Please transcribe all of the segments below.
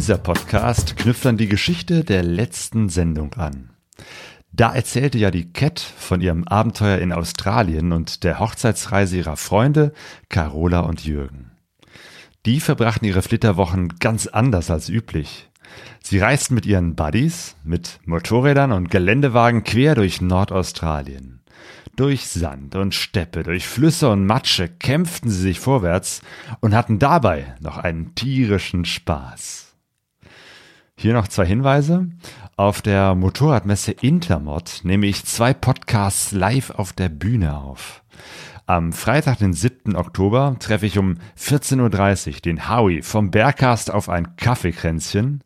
Dieser Podcast knüpft an die Geschichte der letzten Sendung an. Da erzählte ja die Cat von ihrem Abenteuer in Australien und der Hochzeitsreise ihrer Freunde Carola und Jürgen. Die verbrachten ihre Flitterwochen ganz anders als üblich. Sie reisten mit ihren Buddies, mit Motorrädern und Geländewagen quer durch Nordaustralien. Durch Sand und Steppe, durch Flüsse und Matsche kämpften sie sich vorwärts und hatten dabei noch einen tierischen Spaß. Hier noch zwei Hinweise. Auf der Motorradmesse Intermod nehme ich zwei Podcasts live auf der Bühne auf. Am Freitag, den 7. Oktober, treffe ich um 14.30 Uhr den Howie vom Bergcast auf ein Kaffeekränzchen.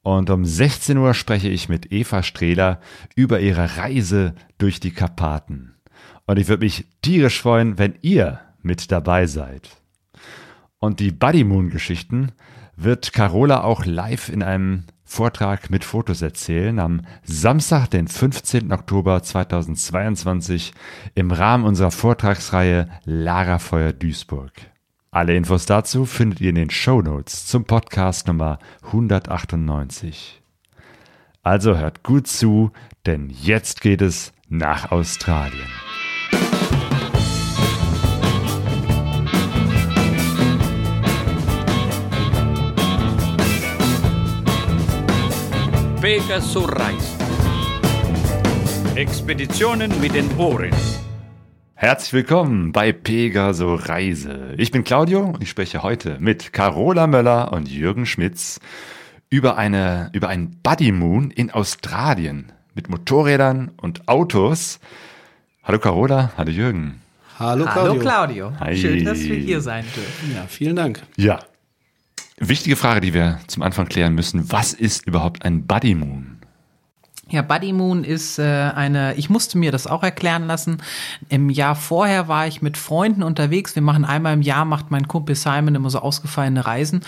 Und um 16 Uhr spreche ich mit Eva Strehler über ihre Reise durch die Karpaten. Und ich würde mich tierisch freuen, wenn ihr mit dabei seid. Und die Buddy Moon Geschichten wird Carola auch live in einem Vortrag mit Fotos erzählen am Samstag, den 15. Oktober 2022 im Rahmen unserer Vortragsreihe Lagerfeuer Duisburg. Alle Infos dazu findet ihr in den Show Notes zum Podcast Nummer 198. Also hört gut zu, denn jetzt geht es nach Australien. Pegasus Reise. Expeditionen mit den Ohren. Herzlich willkommen bei Pegaso Reise. Ich bin Claudio und ich spreche heute mit Carola Möller und Jürgen Schmitz über eine, über einen Buddy Moon in Australien mit Motorrädern und Autos. Hallo Carola, hallo Jürgen. Hallo Claudio. Hallo Claudio. Hi. Schön, dass wir hier sein dürfen. Ja, vielen Dank. Ja. Wichtige Frage, die wir zum Anfang klären müssen. Was ist überhaupt ein Buddy Moon? Ja, Buddy Moon ist äh, eine, ich musste mir das auch erklären lassen. Im Jahr vorher war ich mit Freunden unterwegs. Wir machen einmal im Jahr, macht mein Kumpel Simon immer so ausgefallene Reisen.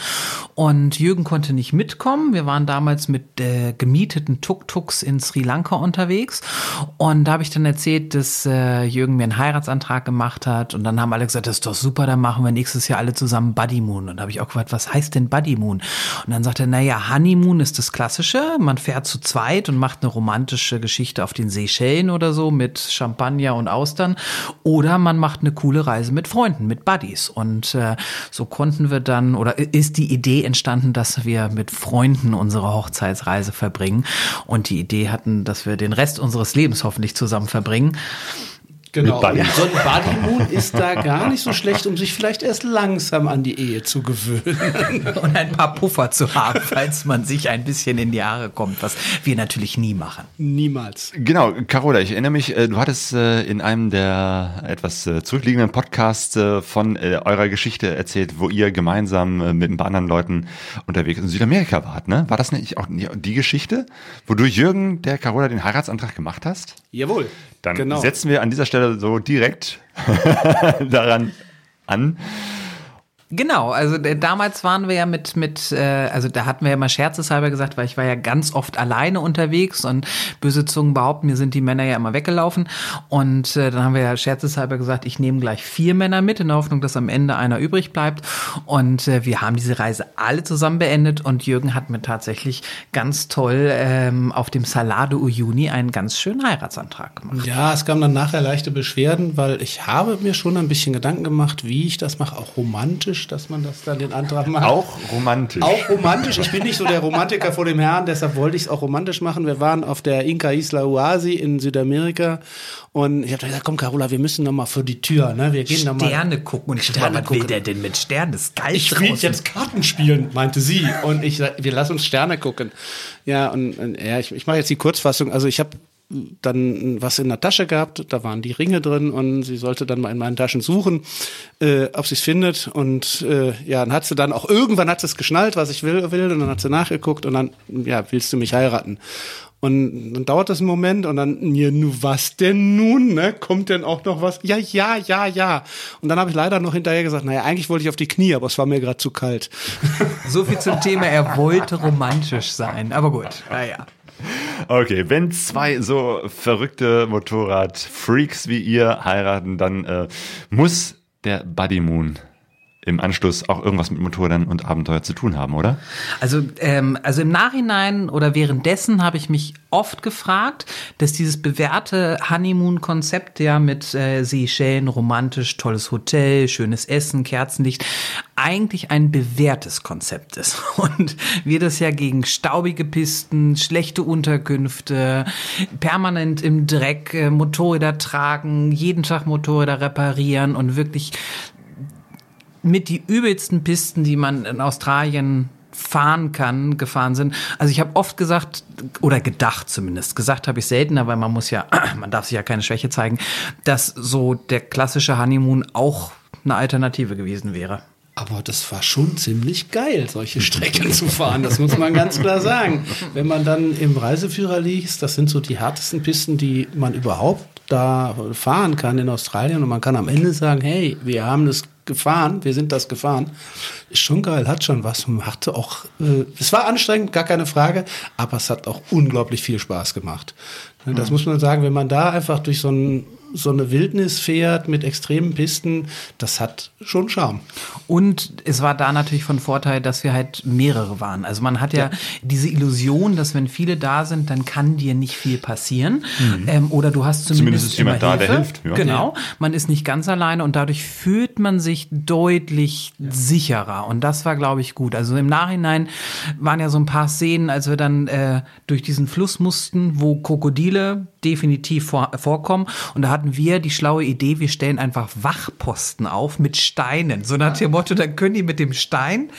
Und Jürgen konnte nicht mitkommen. Wir waren damals mit äh, gemieteten Tuk-Tuks in Sri Lanka unterwegs. Und da habe ich dann erzählt, dass äh, Jürgen mir einen Heiratsantrag gemacht hat. Und dann haben alle gesagt, das ist doch super, dann machen wir nächstes Jahr alle zusammen Buddy Moon. Und da habe ich auch gefragt, was heißt denn Buddy Moon? Und dann sagte er, naja, Honeymoon ist das Klassische. Man fährt zu zweit und macht eine romantische Geschichte auf den Seychellen oder so mit Champagner und Austern. Oder man macht eine coole Reise mit Freunden, mit Buddies. Und äh, so konnten wir dann, oder ist die Idee entstanden, dass wir mit Freunden unsere Hochzeitsreise verbringen und die Idee hatten, dass wir den Rest unseres Lebens hoffentlich zusammen verbringen. Genau. Mit Buddy. So ein Buddy Moon ist da gar nicht so schlecht, um sich vielleicht erst langsam an die Ehe zu gewöhnen. Und ein paar Puffer zu haben, falls man sich ein bisschen in die Haare kommt, was wir natürlich nie machen. Niemals. Genau, Carola, ich erinnere mich, äh, du hattest äh, in einem der etwas äh, zurückliegenden Podcasts von eurer Geschichte erzählt, wo ihr gemeinsam mit ein paar anderen Leuten unterwegs in Südamerika wart, ne? War das nicht auch die Geschichte, wo du Jürgen der Carola den Heiratsantrag gemacht hast? Jawohl. Dann genau. setzen wir an dieser Stelle so direkt daran an. Genau, also äh, damals waren wir ja mit, mit, äh, also da hatten wir ja mal scherzeshalber gesagt, weil ich war ja ganz oft alleine unterwegs und böse Zungen behaupten, mir sind die Männer ja immer weggelaufen. Und äh, dann haben wir ja scherzeshalber gesagt, ich nehme gleich vier Männer mit, in der Hoffnung, dass am Ende einer übrig bleibt. Und äh, wir haben diese Reise alle zusammen beendet und Jürgen hat mir tatsächlich ganz toll ähm, auf dem Salado Uyuni einen ganz schönen Heiratsantrag gemacht. Ja, es kamen dann nachher leichte Beschwerden, weil ich habe mir schon ein bisschen Gedanken gemacht, wie ich das mache, auch romantisch, dass man das dann den Antrag macht. Auch romantisch. Auch romantisch. Ich bin nicht so der Romantiker vor dem Herrn, deshalb wollte ich es auch romantisch machen. Wir waren auf der Inca Isla Uasi in Südamerika und ich habe gesagt, komm Carola, wir müssen noch mal vor die Tür. Ne? Wir gehen noch mal. Sterne gucken und Sterne was will gucken. der denn mit Sternen? Das ist geil Ich will draußen. jetzt Karten spielen, meinte sie. Und ich, sag, wir lassen uns Sterne gucken. Ja, und, und ja, ich, ich mache jetzt die Kurzfassung. Also ich habe dann was in der Tasche gehabt, da waren die Ringe drin und sie sollte dann mal in meinen Taschen suchen, äh, ob sie es findet. Und äh, ja, dann hat sie dann auch irgendwann hat sie es geschnallt, was ich will, will, und dann hat sie nachgeguckt und dann, ja, willst du mich heiraten? Und dann dauert das einen Moment und dann, ja, nu was denn nun? Ne? Kommt denn auch noch was? Ja, ja, ja, ja. Und dann habe ich leider noch hinterher gesagt, naja, eigentlich wollte ich auf die Knie, aber es war mir gerade zu kalt. So viel zum Thema, er wollte romantisch sein. Aber gut, naja. Okay, wenn zwei so verrückte Motorrad-Freaks wie ihr heiraten, dann äh, muss der Buddy Moon im Anschluss auch irgendwas mit Motorrädern und Abenteuer zu tun haben, oder? Also, ähm, also im Nachhinein oder währenddessen habe ich mich oft gefragt, dass dieses bewährte Honeymoon-Konzept ja mit äh, Seychellen, romantisch, tolles Hotel, schönes Essen, Kerzenlicht, eigentlich ein bewährtes Konzept ist. Und wir das ja gegen staubige Pisten, schlechte Unterkünfte, permanent im Dreck, äh, Motorräder tragen, jeden Tag Motorräder reparieren und wirklich mit die übelsten Pisten, die man in Australien fahren kann, gefahren sind. Also ich habe oft gesagt oder gedacht zumindest, gesagt habe ich seltener, weil man muss ja, man darf sich ja keine Schwäche zeigen, dass so der klassische Honeymoon auch eine Alternative gewesen wäre. Aber das war schon ziemlich geil, solche Strecken zu fahren. Das muss man ganz klar sagen. Wenn man dann im Reiseführer liest, das sind so die härtesten Pisten, die man überhaupt da fahren kann in Australien. Und man kann am Ende sagen, hey, wir haben das gefahren, wir sind das gefahren. Ist schon geil, hat schon was. Hatte auch, äh, es war anstrengend, gar keine Frage, aber es hat auch unglaublich viel Spaß gemacht. Das mhm. muss man sagen, wenn man da einfach durch so ein so eine Wildnis fährt mit extremen Pisten, das hat schon Charme. Und es war da natürlich von Vorteil, dass wir halt mehrere waren. Also man hat ja, ja. diese Illusion, dass wenn viele da sind, dann kann dir nicht viel passieren. Mhm. Ähm, oder du hast zumindest, zumindest ist jemand da, der hilft. Ja. Genau, man ist nicht ganz alleine und dadurch fühlt man sich deutlich ja. sicherer. Und das war, glaube ich, gut. Also im Nachhinein waren ja so ein paar Szenen, als wir dann äh, durch diesen Fluss mussten, wo Krokodile definitiv vor, vorkommen. Und da hatten wir die schlaue Idee, wir stellen einfach Wachposten auf mit Steinen. So nach dem Motto, dann können die mit dem Stein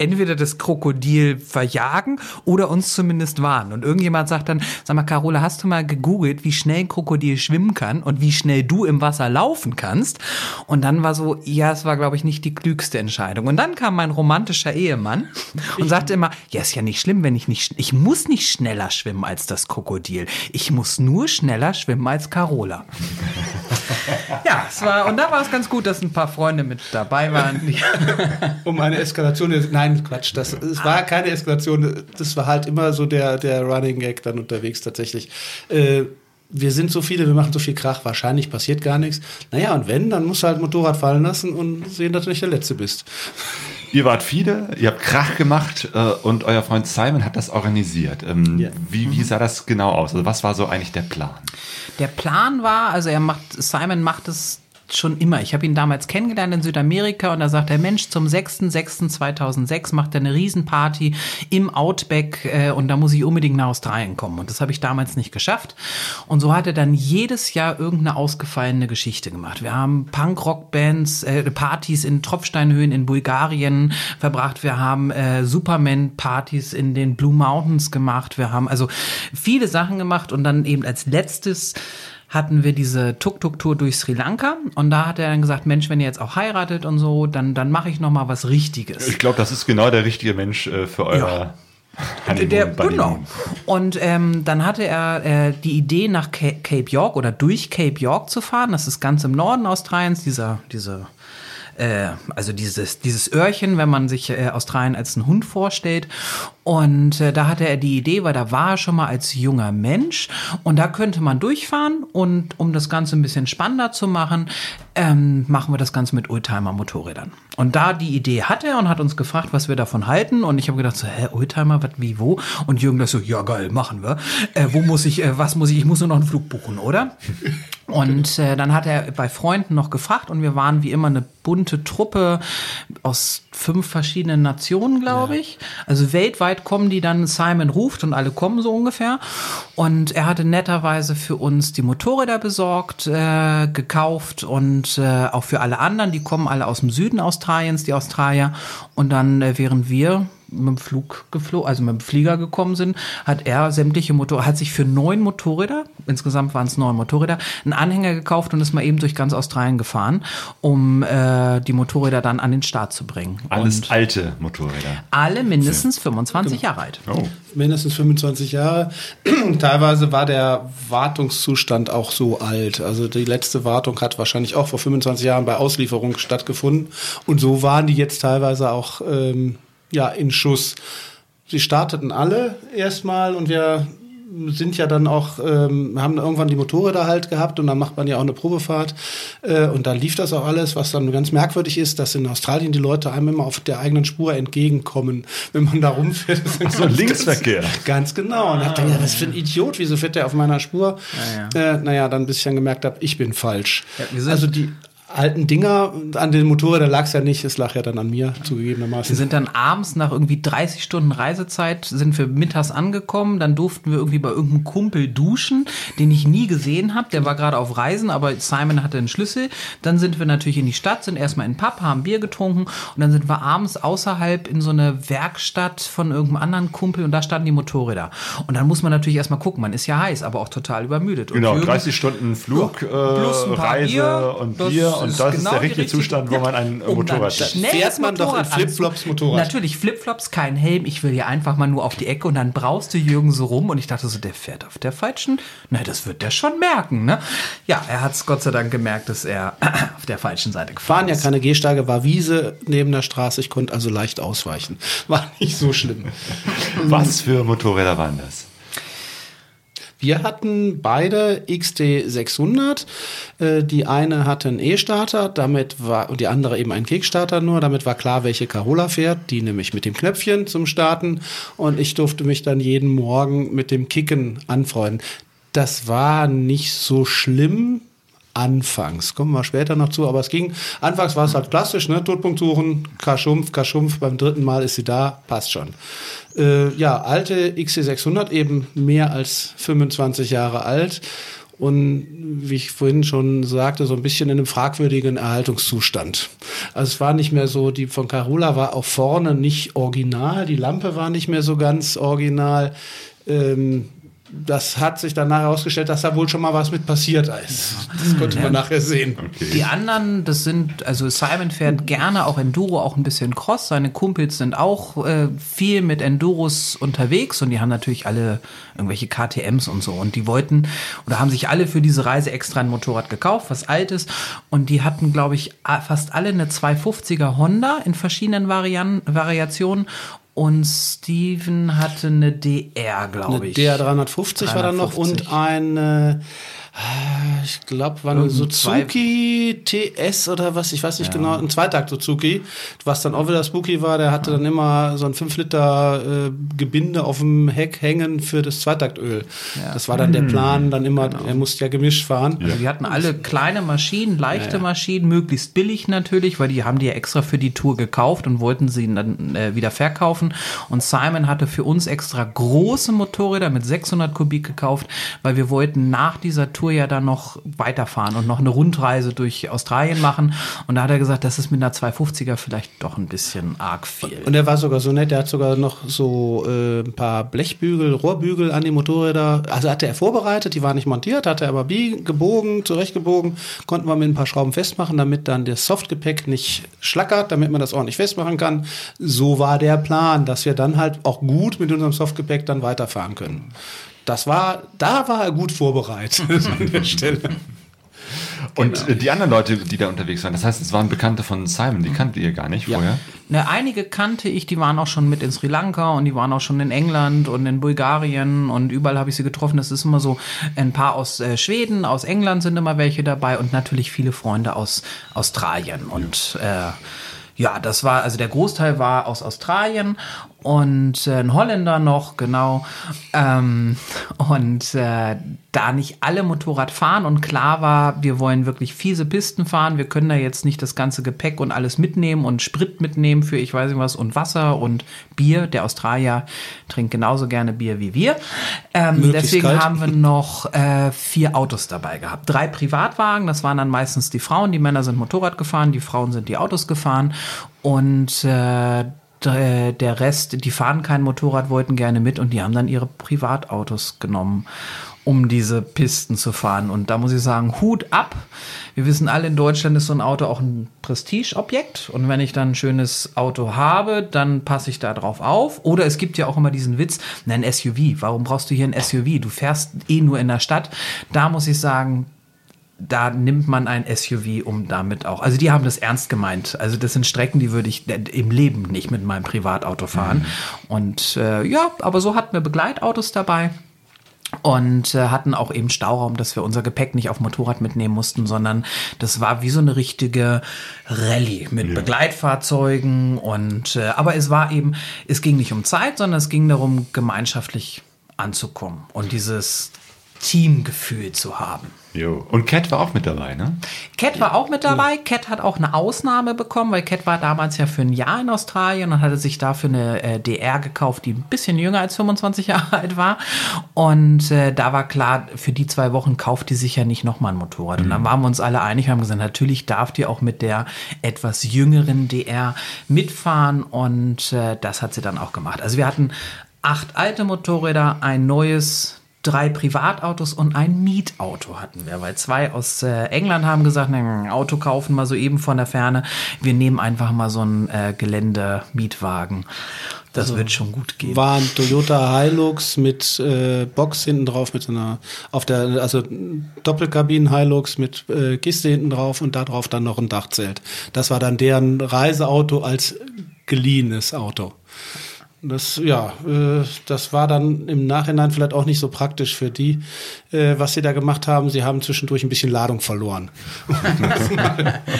entweder das Krokodil verjagen oder uns zumindest warnen. Und irgendjemand sagt dann, sag mal, Carola, hast du mal gegoogelt, wie schnell ein Krokodil schwimmen kann und wie schnell du im Wasser laufen kannst? Und dann war so, ja, es war, glaube ich, nicht die klügste Entscheidung. Und dann kam mein romantischer Ehemann und sagte immer, ja, ist ja nicht schlimm, wenn ich nicht, ich muss nicht schneller schwimmen als das Krokodil. Ich muss nur schneller schwimmen als Carola. ja, es war, und da war es ganz gut, dass ein paar Freunde mit dabei waren. um eine Eskalation, nein, Quatsch. Das, es war keine Eskalation. Das war halt immer so der, der Running Gag dann unterwegs tatsächlich. Äh, wir sind so viele, wir machen so viel Krach, wahrscheinlich passiert gar nichts. Naja, und wenn, dann musst du halt Motorrad fallen lassen und sehen, dass du nicht der Letzte bist. Ihr wart viele, ihr habt Krach gemacht äh, und euer Freund Simon hat das organisiert. Ähm, ja. wie, wie sah das genau aus? Also was war so eigentlich der Plan? Der Plan war, also er macht, Simon macht es schon immer. Ich habe ihn damals kennengelernt in Südamerika und da sagt der Mensch, zum 6.6.2006 macht er eine Riesenparty im Outback äh, und da muss ich unbedingt nach Australien kommen. Und das habe ich damals nicht geschafft. Und so hat er dann jedes Jahr irgendeine ausgefallene Geschichte gemacht. Wir haben Punk-Rock-Bands, äh, Partys in Tropfsteinhöhen in Bulgarien verbracht. Wir haben äh, Superman-Partys in den Blue Mountains gemacht. Wir haben also viele Sachen gemacht und dann eben als letztes hatten wir diese Tuk-Tuk-Tour durch Sri Lanka und da hat er dann gesagt, Mensch, wenn ihr jetzt auch heiratet und so, dann, dann mache ich noch mal was Richtiges. Ich glaube, das ist genau der richtige Mensch äh, für euer... Ja. Der, genau. Und ähm, dann hatte er äh, die Idee, nach Cape York oder durch Cape York zu fahren. Das ist ganz im Norden Australiens, dieser, diese äh, also dieses, dieses Öhrchen, wenn man sich äh, Australien als einen Hund vorstellt. Und äh, da hatte er die Idee, weil da war er schon mal als junger Mensch und da könnte man durchfahren und um das Ganze ein bisschen spannender zu machen, ähm, machen wir das Ganze mit Oldtimer-Motorrädern. Und da die Idee hat er und hat uns gefragt, was wir davon halten. Und ich habe gedacht, so, hä, Oldtimer, was, wie, wo? Und Jürgen das so, ja geil, machen wir. Äh, wo muss ich, äh, was muss ich, ich muss nur noch einen Flug buchen, oder? Und äh, dann hat er bei Freunden noch gefragt und wir waren wie immer eine bunte Truppe aus fünf verschiedenen Nationen, glaube ja. ich. Also weltweit kommen die dann, Simon ruft und alle kommen so ungefähr. Und er hatte netterweise für uns die Motorräder besorgt, äh, gekauft und äh, auch für alle anderen, die kommen alle aus dem Süden Australiens, die Australier. Und dann, äh, während wir mit dem Flug geflogen, also mit dem Flieger gekommen sind, hat er sämtliche Motorräder, hat sich für neun Motorräder, insgesamt waren es neun Motorräder, einen Anhänger gekauft und ist mal eben durch ganz Australien gefahren, um äh, die Motorräder dann an den Start zu bringen. Alles und alte Motorräder. Alle mindestens 25 Jahre alt. Oh. Mindestens 25 Jahre. Teilweise war der Wartungszustand auch so alt. Also die letzte Wartung hat wahrscheinlich auch vor 25 Jahren bei Auslieferung stattgefunden. Und so waren die jetzt teilweise auch ähm, ja, in Schuss. Sie starteten alle erstmal und wir sind ja dann auch, ähm, haben irgendwann die Motorräder halt gehabt und dann macht man ja auch eine Probefahrt. Äh, und da lief das auch alles, was dann ganz merkwürdig ist, dass in Australien die Leute einem immer auf der eigenen Spur entgegenkommen, wenn man da rumfährt. So, Linksverkehr. Ganz, ganz genau. Und ich dachte, ja, was für ein Idiot, wieso fährt der auf meiner Spur? Ja, Äh, naja, dann bis ich dann gemerkt habe, ich bin falsch. Ja, also die alten Dinger an den Motorrädern lag es ja nicht, es lag ja dann an mir, Wir zugegebenermaßen. sind dann abends nach irgendwie 30 Stunden Reisezeit, sind wir mittags angekommen, dann durften wir irgendwie bei irgendeinem Kumpel duschen, den ich nie gesehen habe, der war gerade auf Reisen, aber Simon hatte einen Schlüssel. Dann sind wir natürlich in die Stadt, sind erstmal in den Pub, haben Bier getrunken und dann sind wir abends außerhalb in so eine Werkstatt von irgendeinem anderen Kumpel und da standen die Motorräder. Und dann muss man natürlich erstmal gucken, man ist ja heiß, aber auch total übermüdet. Und Genau, Jürgen- 30 Stunden Flug, äh, plus ein paar Reise Bier, und das Bier und das ist genau der die richtige Zustand, wo man ein Um dann Motorrad fährt. Fährt man doch in Flipflops Motorrad. Natürlich Flipflops, kein Helm. Ich will ja einfach mal nur auf die Ecke und dann brauste Jürgen so rum und ich dachte so, der fährt auf der falschen. Na, das wird der schon merken, ne? Ja, er hat es Gott sei Dank gemerkt, dass er auf der falschen Seite gefahren Waren ja ist. keine Gehsteige, war Wiese neben der Straße, ich konnte also leicht ausweichen. War nicht so schlimm. Was für Motorräder waren das? Wir hatten beide XT600. Äh, Die eine hatte einen E-Starter, damit war und die andere eben einen Kickstarter nur. Damit war klar, welche Carola fährt. Die nämlich mit dem Knöpfchen zum Starten. Und ich durfte mich dann jeden Morgen mit dem Kicken anfreunden. Das war nicht so schlimm. Anfangs, kommen wir später noch zu, aber es ging, anfangs war es halt klassisch, ne, Todpunkt suchen, Kaschumpf, Kaschumpf, beim dritten Mal ist sie da, passt schon. Äh, ja, alte XC600, eben mehr als 25 Jahre alt und wie ich vorhin schon sagte, so ein bisschen in einem fragwürdigen Erhaltungszustand. Also es war nicht mehr so, die von Carola war auch vorne nicht original, die Lampe war nicht mehr so ganz original. Ähm, das hat sich danach herausgestellt, dass da wohl schon mal was mit passiert ist. Das konnte man nachher sehen. Die anderen, das sind, also Simon fährt gerne auch Enduro, auch ein bisschen Cross. Seine Kumpels sind auch äh, viel mit Enduros unterwegs und die haben natürlich alle irgendwelche KTMs und so. Und die wollten oder haben sich alle für diese Reise extra ein Motorrad gekauft, was altes. Und die hatten, glaube ich, fast alle eine 250er Honda in verschiedenen Varian Variationen. Und Steven hatte eine DR, glaube Eine ich. DR 350 war dann noch 350. und ein, äh, ich glaube, war eine Suzuki TS oder was, ich weiß nicht genau, ein Zweitakt Suzuki, was dann auch wieder spooky war, der hatte dann immer so ein 5 Liter äh, Gebinde auf dem Heck hängen für das Zweitaktöl. Das war dann der Plan, dann immer, er musste ja gemischt fahren. Also die hatten alle kleine Maschinen, leichte Maschinen, möglichst billig natürlich, weil die haben die ja extra für die Tour gekauft und wollten sie dann äh, wieder verkaufen. Und Simon hatte für uns extra große Motorräder mit 600 Kubik gekauft, weil wir wollten nach dieser Tour ja dann noch weiterfahren und noch eine Rundreise durch Australien machen. Und da hat er gesagt, das ist mit einer 250er vielleicht doch ein bisschen arg viel. Und er war sogar so nett, der hat sogar noch so äh, ein paar Blechbügel, Rohrbügel an die Motorräder, also hatte er vorbereitet, die waren nicht montiert, hatte er aber gebogen, zurechtgebogen, konnten wir mit ein paar Schrauben festmachen, damit dann das Softgepäck nicht schlackert, damit man das ordentlich festmachen kann. So war der Plan, dass wir dann halt auch gut mit unserem Softgepäck dann weiterfahren können. Das war, da war er gut vorbereitet an der Stelle. Und Genau. die anderen Leute, die da unterwegs waren, das heißt, es waren Bekannte von Simon, die kanntet ihr gar nicht vorher. Ne, einige kannte ich, die waren auch schon mit in Sri Lanka und die waren auch schon in England und in Bulgarien und überall habe ich sie getroffen. Das ist immer so ein paar aus äh, Schweden, aus England sind immer welche dabei und natürlich viele Freunde aus Australien. Und äh, ja, das war, also der Großteil war aus Australien und äh, ein Holländer noch, genau. Ähm, und äh, da nicht alle Motorrad fahren und klar war, wir wollen wirklich fiese Pisten fahren, wir können da jetzt nicht das ganze Gepäck und alles mitnehmen und Sprit mitnehmen für ich weiß nicht was und Wasser und Bier. Der Australier trinkt genauso gerne Bier wie wir. Ähm, deswegen haben wir noch äh, vier Autos dabei gehabt. Drei Privatwagen, das waren dann meistens die Frauen. Die Männer sind Motorrad gefahren, die Frauen sind die Autos gefahren. Und äh, der Rest, die fahren kein Motorrad, wollten gerne mit und die haben dann ihre Privatautos genommen, um diese Pisten zu fahren. Und da muss ich sagen, Hut ab. Wir wissen alle, in Deutschland ist so ein Auto auch ein Prestigeobjekt. Und wenn ich dann ein schönes Auto habe, dann passe ich da drauf auf. Oder es gibt ja auch immer diesen Witz, ein SUV. Warum brauchst du hier ein SUV? Du fährst eh nur in der Stadt. Da muss ich sagen, da nimmt man ein SUV, um damit auch. Also die haben das ernst gemeint. Also das sind Strecken, die würde ich im Leben nicht mit meinem Privatauto fahren. Und äh, ja, aber so hatten wir Begleitautos dabei. und äh, hatten auch eben Stauraum, dass wir unser Gepäck nicht auf Motorrad mitnehmen mussten, sondern das war wie so eine richtige Rallye mit Begleitfahrzeugen und äh, aber es war eben, es ging nicht um Zeit, sondern es ging darum, gemeinschaftlich anzukommen und dieses Teamgefühl zu haben. Jo. Und Cat war auch mit dabei, ne? Cat war auch mit dabei. Cat hat auch eine Ausnahme bekommen, weil Cat war damals ja für ein Jahr in Australien und hatte sich dafür eine äh, DR gekauft, die ein bisschen jünger als 25 Jahre alt war. Und äh, da war klar, für die zwei Wochen kauft die sich ja nicht nochmal ein Motorrad. Und dann waren wir uns alle einig und haben gesagt, natürlich darf die auch mit der etwas jüngeren DR mitfahren. Und äh, das hat sie dann auch gemacht. Also wir hatten acht alte Motorräder, ein neues drei Privatautos und ein Mietauto hatten wir, weil zwei aus äh, England haben gesagt, ein Auto kaufen mal so eben von der Ferne. Wir nehmen einfach mal so einen äh, Gelände-Mietwagen. Das wird schon gut gehen. War ein Toyota Hilux mit äh, Box hinten drauf, mit so einer, auf der, also Doppelkabinen Hilux mit äh, Kiste hinten drauf und da drauf dann noch ein Dachzelt. Das war dann deren Reiseauto als geliehenes Auto. Das, ja, äh, das war dann im Nachhinein vielleicht auch nicht so praktisch für die, äh, was sie da gemacht haben. Sie haben zwischendurch ein bisschen Ladung verloren.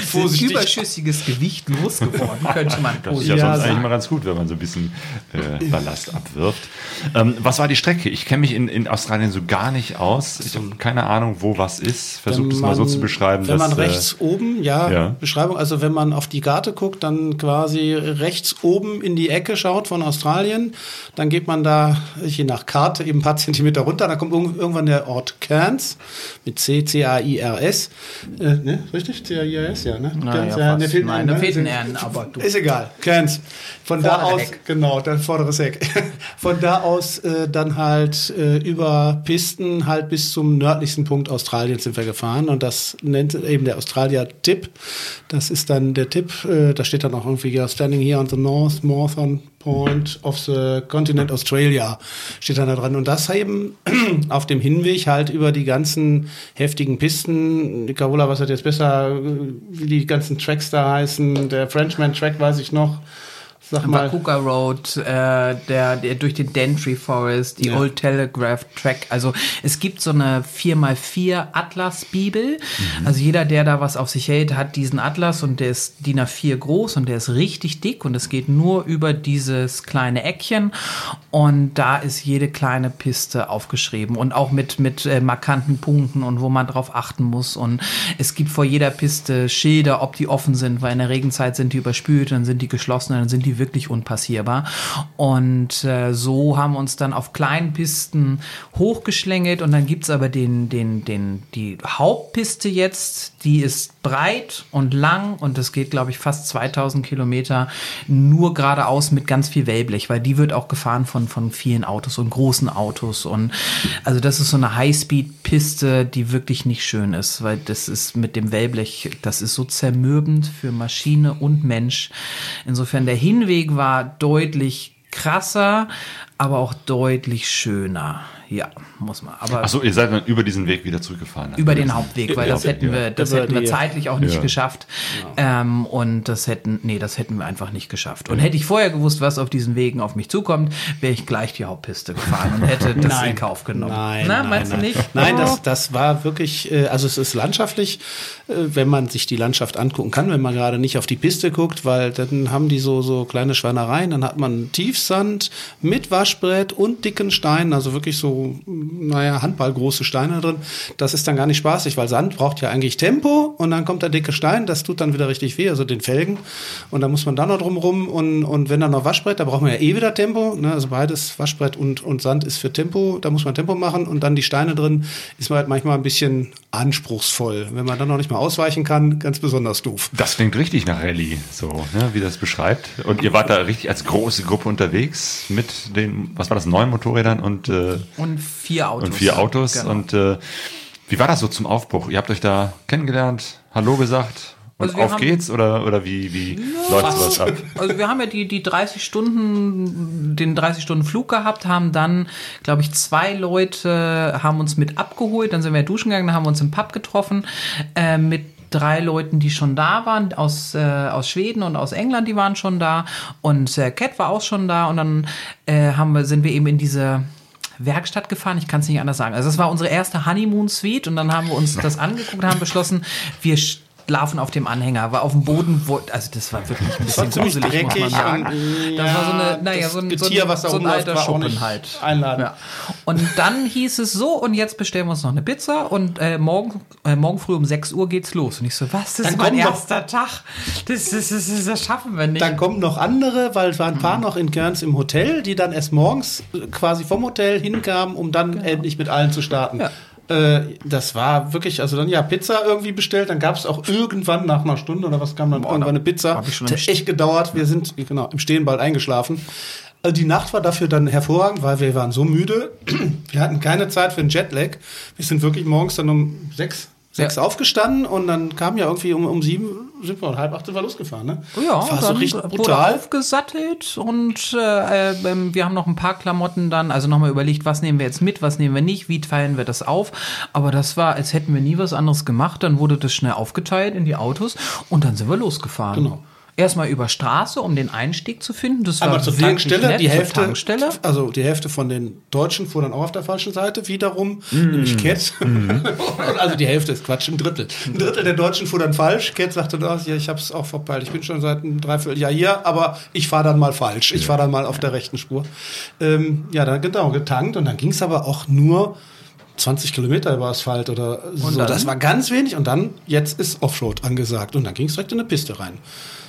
Vorsichtig. Überschüssiges Gewicht losgeworden, könnte man Das ist ja, Ja, sonst so- eigentlich mal ganz gut, wenn man so ein bisschen äh, Ballast abwirft. Ähm, was war die Strecke? Ich kenne mich in, in Australien so gar nicht aus. Ich habe keine Ahnung, wo was ist. Versucht es mal so zu beschreiben. Wenn dass, man äh, rechts oben, ja, ja. Beschreibung, also wenn man auf die Karte guckt, dann quasi rechts oben in die Ecke schaut von Australien, dann geht man da, je nach Karte, eben ein paar Zentimeter runter, dann kommt irg- irgendwann der Ort Cairns mit C, C-A-I-R-S. Äh, ne, richtig? C-A-I-R-S, ja, ne? Na Cairns, ja, ne, fast. fehlt Nein, ein, da ne? fehlt ein N, aber du. Ist egal, Cairns. Von da Vordere aus, Heck. genau, der vordere Heck. Von da aus äh, dann halt äh, über Pisten halt bis zum nördlichsten Punkt Australiens sind wir gefahren und das nennt eben der Australia-Tipp. Das ist dann der Tipp, äh, da steht dann auch irgendwie ja, standing here on the north, northern point of the continent Australia steht dann da dran und das eben auf dem Hinweg halt über die ganzen heftigen Pisten. Die Carola, was hat jetzt besser, wie die ganzen Tracks da heißen? Der Frenchman Track weiß ich noch. Sag mal. Bakuka Road, äh, der, der durch den Dentry Forest, die Ja. Old Telegraph Track. Also es gibt so eine 4x4 Atlas-Bibel. Also jeder, der da was auf sich hält, hat diesen Atlas und der ist DIN A4 groß und der ist richtig dick und es geht nur über dieses kleine Eckchen und da ist jede kleine Piste aufgeschrieben und auch mit, mit äh, markanten Punkten und wo man drauf achten muss und es gibt vor jeder Piste Schilder, ob die offen sind, weil in der Regenzeit sind die überspült, dann sind die geschlossen, dann sind die wirklich unpassierbar. Und äh, so haben wir uns dann auf kleinen Pisten hochgeschlängelt und dann gibt's aber den, den, den, die Hauptpiste jetzt, die ist breit und lang und das geht, glaube ich, fast 2000 Kilometer nur geradeaus mit ganz viel Wellblech, weil die wird auch gefahren von, von vielen Autos und großen Autos und also das ist so eine Highspeed-Piste, die wirklich nicht schön ist, weil das ist mit dem Wellblech, das ist so zermürbend für Maschine und Mensch. Insofern der Hinweg war deutlich krasser, aber auch deutlich schöner. Ja, muss man. Aber Achso, ihr seid dann über diesen Weg wieder zurückgefahren. über den Hauptweg, weil Ja, das hätten ja. wir, das hätten wir zeitlich auch nicht Ja. geschafft. Ähm, und das hätten, nee, das hätten wir einfach nicht geschafft. Und hätte ich vorher gewusst, was auf diesen Wegen auf mich zukommt, wäre ich gleich die Hauptpiste gefahren und hätte das in Kauf genommen. Nein, Na, nein, meinst nein. du nicht? Nein, Oh. das, das war wirklich, äh, also es ist landschaftlich, äh, wenn man sich die Landschaft angucken kann, wenn man gerade nicht auf die Piste guckt, weil dann haben die so, so kleine Schweinereien, dann hat man Tiefsand mit Waschbrett und dicken Steinen, also wirklich so, naja, handballgroße Steine drin. Das ist dann gar nicht spaßig, weil Sand braucht ja eigentlich Tempo und dann kommt der dicke Stein, das tut dann wieder richtig weh, also den Felgen. Und dann muss man da noch drum rum und, und wenn dann noch Waschbrett, da braucht man ja eh wieder Tempo, ne? also beides, Waschbrett und, und Sand ist für Tempo, da muss man Tempo machen und dann die Steine drin, ist man halt manchmal ein bisschen anspruchsvoll. Wenn man dann noch nicht mal ausweichen kann, ganz besonders doof. Das klingt richtig nach Rallye, so, ne, wie das beschreibt. Und ihr wart da richtig als große Gruppe unterwegs mit den, was war das, neun Motorrädern und, äh, Und vier Autos. und vier Autos. Genau. Und äh, wie war das so zum Aufbruch? Ihr habt euch da kennengelernt, Hallo gesagt und Also auf geht's oder, oder wie, wie läuft sowas ab? Also wir haben ja die, die 30 Stunden, den 30 Stunden Flug gehabt, haben dann, glaube ich, zwei Leute haben uns mit abgeholt, dann sind wir duschen gegangen, dann haben wir uns im Pub getroffen, äh, mit drei Leuten, die schon da waren, aus, äh, aus Schweden und aus England, die waren schon da und äh, Cat war auch schon da und dann äh, haben wir, sind wir eben in diese Werkstatt gefahren, ich kann es nicht anders sagen. Also es war unsere erste Honeymoon Suite und dann haben wir uns das angeguckt und haben beschlossen, wir schlafen auf dem Anhänger, war auf dem Boden, wo, also das war wirklich ein bisschen gruselig, muss man dreckig sagen. und, das war so ja, eine, naja, so ein, so Getier, ein, was da so ein alter Schuppen halt. einladend. Ja. Und dann hieß es so, und jetzt bestellen wir uns noch eine Pizza und äh, morgen, äh, morgen früh um 6 Uhr geht's los. Und ich so, was, das Dann ist mein erster Tag. Das, das, das, das, schaffen wir nicht. Dann kommen noch andere, weil es waren ein Mhm. paar noch in Görns im Hotel, die dann erst morgens äh, quasi vom Hotel hinkamen, um dann endlich mit allen zu starten. Genau. Ja. Äh, das war wirklich, also dann ja, Pizza irgendwie bestellt, dann gab es auch irgendwann nach einer Stunde oder was kam dann irgendwann eine Pizza. hab ich schon Hat echt gedauert. Wir sind genau im Stehen bald eingeschlafen. Also die Nacht war dafür dann hervorragend, weil wir waren so müde. Wir hatten keine Zeit für einen Jetlag. Wir sind wirklich morgens dann um sechs, sechs Ja. aufgestanden und dann kam ja irgendwie um, um sieben, sind wir um halb acht sind wir losgefahren. Ne? Ja, war so richtig brutal. aufgesattelt und äh, ähm, wir haben noch ein paar Klamotten dann, also nochmal überlegt, was nehmen wir jetzt mit, was nehmen wir nicht, wie teilen wir das auf. Aber das war, als hätten wir nie was anderes gemacht. Dann wurde das schnell aufgeteilt in die Autos und dann sind wir losgefahren. Genau. Erstmal über Straße, um den Einstieg zu finden. Das war Einmal zur Tankstelle, nett, die Hälfte, Tankstelle. also die Hälfte von den Deutschen fuhr dann auch auf der falschen Seite wiederum, Mm. nämlich Cat. also die Hälfte ist Quatsch, ein Drittel. Ein Drittel der Deutschen fuhr dann falsch. Cat sagte, das, ja, ich habe es auch verpeilt. Ich bin schon seit einem Dreivierteljahr hier, aber ich fahre dann mal falsch. Ich fahre dann mal auf der rechten Spur. Ähm, ja, dann genau getankt und dann ging es aber auch nur 20 Kilometer über Asphalt oder so. Das war ganz wenig und dann, jetzt ist Offroad angesagt und dann ging es direkt in eine Piste rein.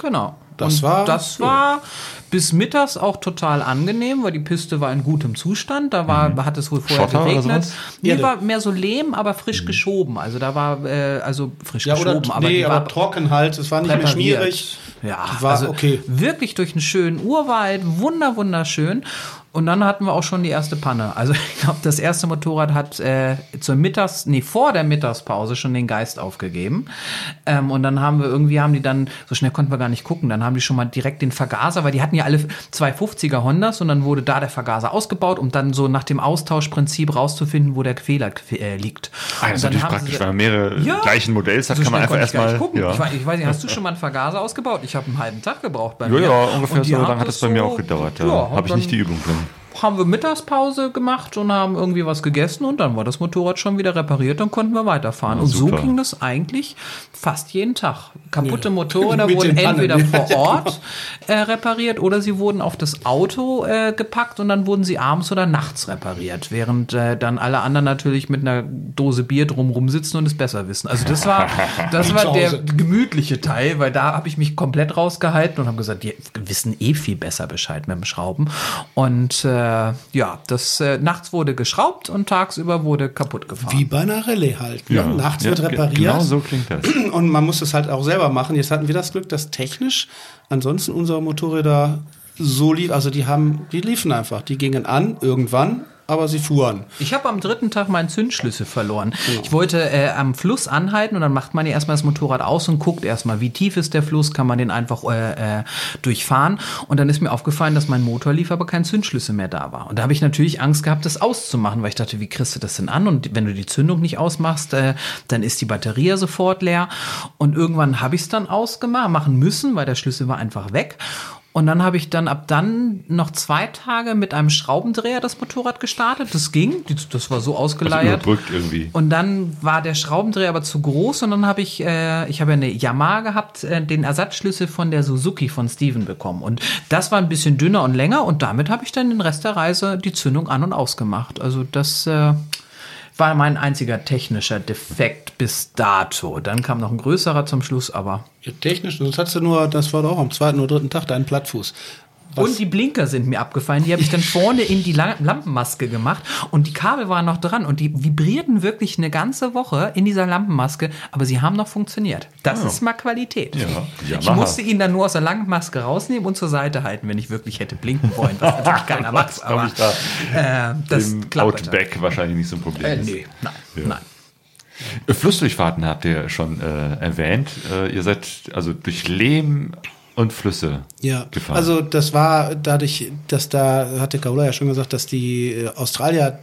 Genau. Das und war- das war bis mittags auch total angenehm, weil die Piste war in gutem Zustand. Da war, hat es wohl vorher Schotter oder geregnet. Nee, Erde. war mehr so Lehm, aber frisch geschoben. Also da war, äh, also frisch Ja, oder geschoben, aber nee, die aber trocken halt. Es war nicht mehr schmierig. Ja, war also okay. wirklich durch einen schönen Urwald, wunder wunderschön. Und dann hatten wir auch schon die erste Panne. Also ich glaube, das erste Motorrad hat äh, zur Mittags, nee, vor der Mittagspause schon den Geist aufgegeben. Ähm, und dann haben wir irgendwie, haben die dann, so schnell konnten wir gar nicht gucken, dann haben die schon mal direkt den Vergaser, weil die hatten ja alle 250er Hondas und dann wurde da der Vergaser ausgebaut, um dann so nach dem Austauschprinzip rauszufinden, wo der Fehler äh, liegt. Ah, das ist natürlich praktisch, wenn man mehrere Ja. gleichen Modells hat, so kann man einfach erstmal. Ja. Ich, weiß, ich weiß nicht, hast du schon mal einen Vergaser ausgebaut? Ich habe einen halben Tag gebraucht bei Ja, mir. ja, ungefähr Und die so lange hat es bei mir auch gedauert. Ja. Ja, Habe ich nicht die Übung drin. Haben wir Mittagspause gemacht und haben irgendwie was gegessen und dann war das Motorrad schon wieder repariert und konnten wir weiterfahren. und so ging das eigentlich fast jeden Tag. Kaputte Motorräder Mit wurden entweder vor Ort äh, repariert oder sie wurden auf das Auto äh, gepackt und dann wurden sie abends oder nachts repariert, während äh, dann alle anderen natürlich mit einer Dose Bier drumrum sitzen und es besser wissen. Also das war, das war der gemütliche Teil, weil da habe ich mich komplett rausgehalten und habe gesagt, die wissen eh viel besser Bescheid mit dem Schrauben. Und äh, ja, das äh, nachts wurde geschraubt und tagsüber wurde kaputt gefahren. Wie bei einer Rallye halt. Ne? Nachts wird Ja, ge- repariert. Genau so klingt das. Und man muss es halt auch selber machen. Jetzt hatten wir das Glück, dass technisch ansonsten unsere Motorräder so lief, also die haben, die liefen einfach. Die gingen an irgendwann, aber sie fuhren. Ich habe am dritten Tag meinen Zündschlüssel verloren. Ich wollte äh, am Fluss anhalten und dann macht man ja erstmal das Motorrad aus und guckt erstmal, wie tief ist der Fluss, kann man den einfach äh, äh, durchfahren. Und dann ist mir aufgefallen, dass mein Motor lief, aber kein Zündschlüssel mehr da war. Und da habe ich natürlich Angst gehabt, das auszumachen, weil ich dachte, wie kriegst du das denn an? Und wenn du die Zündung nicht ausmachst, äh, dann ist die Batterie ja sofort leer. Und irgendwann habe ich es dann ausgemacht, machen müssen, weil der Schlüssel war einfach weg. Und dann habe ich dann ab dann noch zwei Tage mit einem Schraubendreher das Motorrad gestartet. Das ging, das war so Also ausgeleiert. überbrückt irgendwie. Und dann war der Schraubendreher aber zu groß und dann habe ich, äh, ich habe ja eine Yamaha gehabt, äh, den Ersatzschlüssel von der Suzuki von Steven bekommen. Und das war ein bisschen dünner und länger und damit habe ich dann den Rest der Reise die Zündung an und ausgemacht. Also das äh, war mein einziger technischer Defekt bis dato. Dann kam noch ein größerer zum Schluss, aber Ja, technisch, sonst hattest du nur, das war doch am zweiten oder dritten Tag deinen Plattfuß. Was? Und die Blinker sind mir abgefallen. Die habe ich dann vorne in die La- Lampenmaske gemacht und die Kabel waren noch dran und die vibrierten wirklich eine ganze Woche in dieser Lampenmaske, aber sie haben noch funktioniert. Das ist mal Qualität. Ja, ich Yamaha. musste ihn dann nur aus der Lampenmaske rausnehmen und zur Seite halten, wenn ich wirklich hätte blinken wollen, was natürlich keiner macht. Aber ich da äh, das Im klapperte. Outback wahrscheinlich nicht so ein Problem. Äh, ist. nee, nein, Ja. nein. Flussdurchfahrten habt ihr schon äh, erwähnt. Äh, ihr seid also durch Lehm und Flüsse Ja, gefallen. also das war dadurch, dass da, hatte Kaula ja schon gesagt, dass die äh, Australier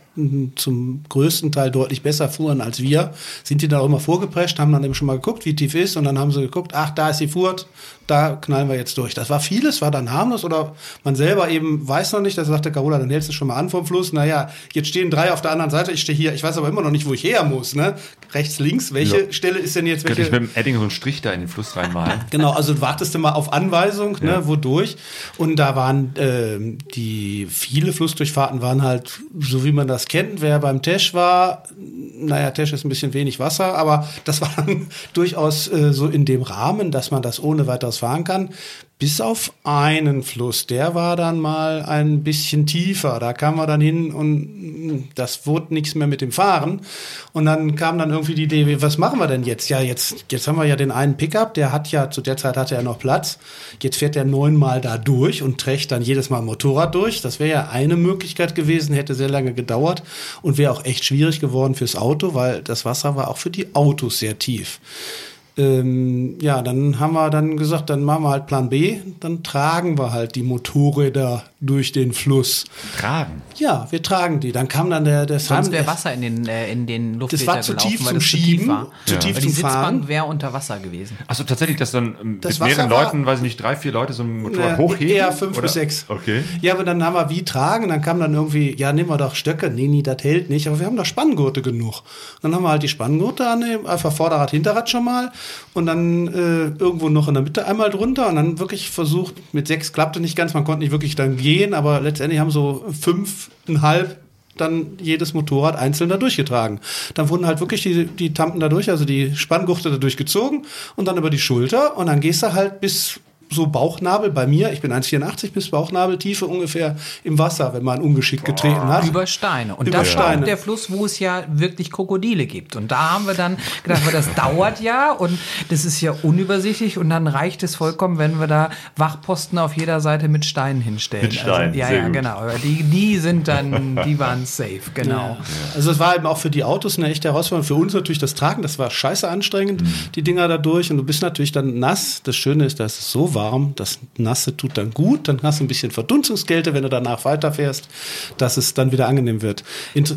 zum größten Teil deutlich besser fuhren als wir, sind die da auch immer vorgeprescht, haben dann eben schon mal geguckt, wie tief ist und dann haben sie geguckt, ach, da ist die Furt, da knallen wir jetzt durch. Das war vieles, war dann harmlos oder man selber eben weiß noch nicht, da sagte Carola, dann hältst du schon mal an vom Fluss, naja, jetzt stehen drei auf der anderen Seite, ich stehe hier, ich weiß aber immer noch nicht, wo ich her muss, ne? Rechts, links, welche Ja. Stelle ist denn jetzt Könnte ich welche? mit dem Edding so einen Strich da in den Fluss reinmalen? Genau, also du wartest du mal auf Anweisung, Ja. ne, wodurch. Und da waren ähm, die viele Flussdurchfahrten waren halt, so wie man das kennt, wer beim Tesch war, naja, Tesch ist ein bisschen wenig Wasser, aber das war dann durchaus äh, so in dem Rahmen, dass man das ohne weiteres fahren kann. Bis auf einen Fluss, der war dann mal ein bisschen tiefer. Da kam man dann hin und mm, das wurde nichts mehr mit dem Fahren. Und dann kam dann irgendwie die Idee, was machen wir denn jetzt? Ja, jetzt, jetzt haben wir ja den einen Pickup, der hat ja, zu der Zeit hatte er noch Platz. Jetzt fährt er neunmal da durch und trägt dann jedes Mal Motorrad durch. Das wäre ja eine Möglichkeit gewesen, hätte sehr lange gedauert und wäre auch echt schwierig geworden fürs Auto, weil das Wasser war auch für die Autos sehr tief. Ähm, ja, dann haben wir dann gesagt, dann machen wir halt Plan B, dann tragen wir halt die Motorräder durch den Fluss. Tragen. Ja, wir tragen die. Dann kam dann der, der Sonst wäre Wasser in den, äh, in den Das Luftfilter war zu gelaufen, tief weil zum das zu Schieben, tief war. zu Ja. tief Weil die zum Sitzbank Fahren. wäre unter Wasser gewesen. Achso, tatsächlich, dass dann ähm, Das mit mehreren war- Leuten, weiß ich nicht, drei, vier Leute so ein Motorrad Ne, hochheben? eher fünf oder? bis sechs. Okay. Ja, aber dann haben wir wie tragen, dann kam dann irgendwie, ja, nehmen wir doch Stöcke. Nee, nee, das hält nicht, aber wir haben doch Spanngurte genug. Dann haben wir halt die Spanngurte annehmen, einfach Vorderrad, Hinterrad schon mal und dann äh, irgendwo noch in der Mitte einmal drunter und dann wirklich versucht, mit sechs klappte nicht ganz, man konnte nicht wirklich dann gehen, aber letztendlich haben so fünfeinhalb dann jedes Motorrad einzeln da durchgetragen. Dann wurden halt wirklich die, die Tampen dadurch, also die Spanngurte dadurch gezogen und dann über die Schulter und dann gehst du halt bis so Bauchnabel bei mir, ich bin 1,84 bis Bauchnabeltiefe ungefähr im Wasser, wenn man ungeschickt getreten hat. Über Steine. Und Über das war Steine. auch der Fluss, wo es ja wirklich Krokodile gibt. Und da haben wir dann gedacht, weil das dauert ja und das ist ja unübersichtlich und dann reicht es vollkommen, wenn wir da Wachposten auf jeder Seite mit Steinen hinstellen. Mit Steinen, also, ja, sehr ja, gut. genau. Die, die sind dann, die waren safe, genau. Also es war eben auch für die Autos eine echte Herausforderung. Für uns natürlich das Tragen, das war scheiße anstrengend, die Dinger da durch. Und du bist natürlich dann nass. Das Schöne ist, da ist es so warm, das Nasse tut dann gut. Dann hast du ein bisschen Verdunstungskälte, wenn du danach weiterfährst, dass es dann wieder angenehm wird. Inter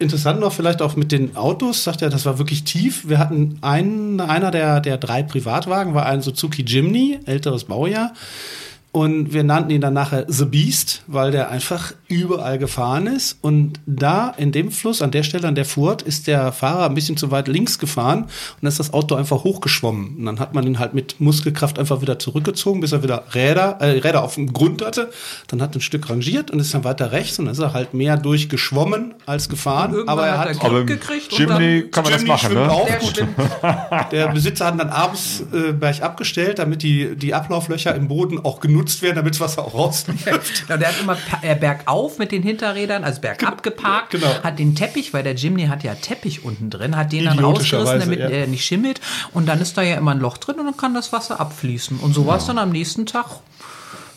Interessant noch vielleicht auch mit den Autos, sagt er, das war wirklich tief. Wir hatten einen, einer der, der drei Privatwagen, war ein Suzuki Jimny, älteres Baujahr. Und wir nannten ihn dann nachher The Beast, weil der einfach überall gefahren ist. Und da in dem Fluss, an der Stelle, an der Furt, ist der Fahrer ein bisschen zu weit links gefahren und dann ist das Auto einfach hochgeschwommen. Und dann hat man ihn halt mit Muskelkraft einfach wieder zurückgezogen, bis er wieder Räder, äh, Räder auf dem Grund hatte. Dann hat er ein Stück rangiert und ist dann weiter rechts und dann ist er halt mehr durchgeschwommen als gefahren. Irgendwann Aber er hat hat er gekriegt dann kann man das Jimny machen, schwimmt ne? auch der gut. Der Besitzer hat dann abends äh, bergab gestellt, damit die, die Ablauflöcher im Boden auch genutzt werden, damit das Wasser auch rausläuft. Ja, der hat immer äh, bergauf mit den Hinterrädern, also bergab geparkt, genau. hat den Teppich, weil der Jimny hat ja Teppich unten drin, hat den dann rausgerissen, damit ja. er nicht schimmelt. Und dann ist da ja immer ein Loch drin und dann kann das Wasser abfließen. Und so war es dann am nächsten Tag.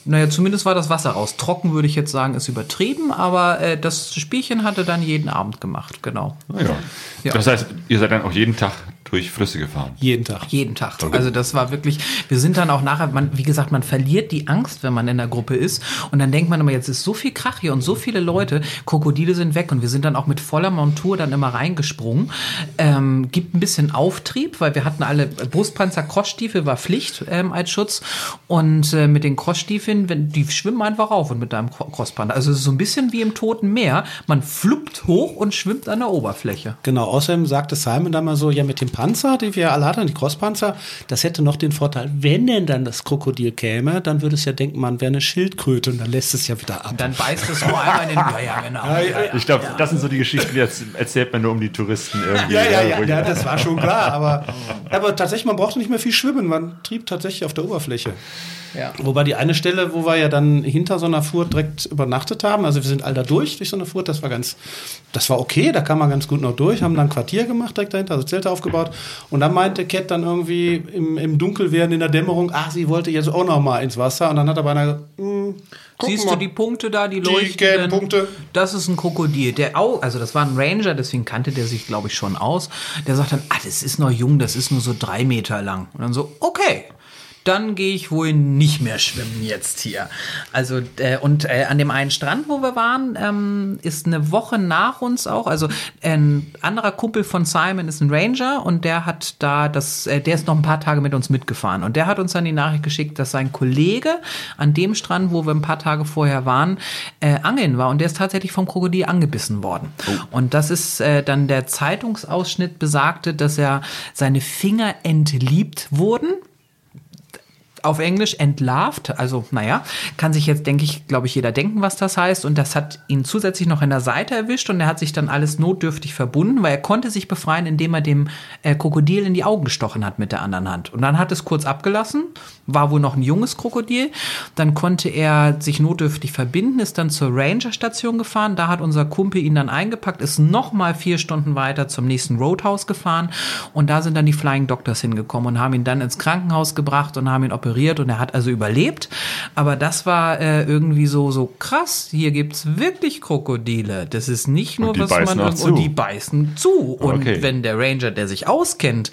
Naja, zumindest war das Wasser raus. Trocken würde ich jetzt sagen, ist übertrieben, aber äh, das Spielchen hatte dann jeden Abend gemacht, genau. Ja. Ja. Das heißt, ihr seid dann auch jeden Tag durch Flüsse gefahren. Jeden Tag. Jeden Tag. Also das war wirklich, wir sind dann auch nachher, man, wie gesagt, man verliert die Angst, wenn man in der Gruppe ist. Und dann denkt man immer, jetzt ist so viel Krach hier und so viele Leute, Krokodile sind weg. Und wir sind dann auch mit voller Montur dann immer reingesprungen. Ähm, gibt ein bisschen Auftrieb, weil wir hatten alle Brustpanzer, Crossstiefel war Pflicht ähm, als Schutz. Und äh, mit den Crossstiefeln, wenn, die schwimmen einfach auf und mit deinem Cro- Crosspanzer. Also so ein bisschen wie im Toten Meer. Man fluppt hoch und schwimmt an der Oberfläche. Genau, außerdem sagte Simon dann mal so, ja, mit dem Panzer, die wir alle hatten, die Crosspanzer, das hätte noch den Vorteil, wenn denn dann das Krokodil käme, dann würde es ja denken, man wäre eine Schildkröte und dann lässt es ja wieder ab. Dann beißt es nur einmal in den, ja, ja, genau. Ja, ja. Ich glaube, das sind so die Geschichten, die jetzt erzählt man nur um die Touristen irgendwie. Ja, ja, ich- ja, das war schon klar, aber, aber tatsächlich, man brauchte nicht mehr viel schwimmen, man trieb tatsächlich auf der Oberfläche. Ja. Wobei die eine Stelle, wo wir ja dann hinter so einer Furt direkt übernachtet haben, also wir sind all da durch, durch so eine Furt, das war ganz, das war okay, da kam man ganz gut noch durch, haben dann ein Quartier gemacht direkt dahinter, also Zelte aufgebaut und dann meinte Cat dann irgendwie im, im Dunkelwerden in der Dämmerung, ach, sie wollte jetzt auch noch mal ins Wasser und dann hat aber einer gesagt, guck Siehst mal. du die Punkte da, die, Die leuchten? Punkte. Das ist ein Krokodil. Der auch, also das war ein Ranger, deswegen kannte der sich, glaube ich, schon aus. Der sagt dann, ah, das ist noch jung, das ist nur so drei Meter lang. Und dann so, okay. Dann gehe ich wohl nicht mehr schwimmen jetzt hier. Also, äh, und äh, an dem einen Strand, wo wir waren, ähm, ist eine Woche nach uns auch, also ein anderer Kumpel von Simon ist ein Ranger und der hat da das, äh, der ist noch ein paar Tage mit uns mitgefahren und der hat uns dann die Nachricht geschickt, dass sein Kollege an dem Strand, wo wir ein paar Tage vorher waren, äh, angeln war und der ist tatsächlich vom Krokodil angebissen worden. Und das ist äh, dann der Zeitungsausschnitt besagte, dass er seine Finger entliebt wurden auf Englisch entlarvt. Also, naja, kann sich jetzt, denke ich, glaube ich, jeder denken, was das heißt. Und das hat ihn zusätzlich noch in der Seite erwischt und er hat sich dann alles notdürftig verbunden, weil er konnte sich befreien, indem er dem äh, Krokodil in die Augen gestochen hat mit der anderen Hand. Und dann hat es kurz abgelassen, war wohl noch ein junges Krokodil. Dann konnte er sich notdürftig verbinden, ist dann zur Ranger-Station gefahren. Da hat unser Kumpel ihn dann eingepackt, ist nochmal vier Stunden weiter zum nächsten Roadhouse gefahren. Und da sind dann die Flying Doctors hingekommen und haben ihn dann ins Krankenhaus gebracht und haben ihn operiert und er hat also überlebt. Aber das war äh, irgendwie so, so krass. Hier gibt's wirklich Krokodile. Das ist nicht nur, was man auch zu. und die beißen zu. Und Okay. wenn der Ranger, der sich auskennt,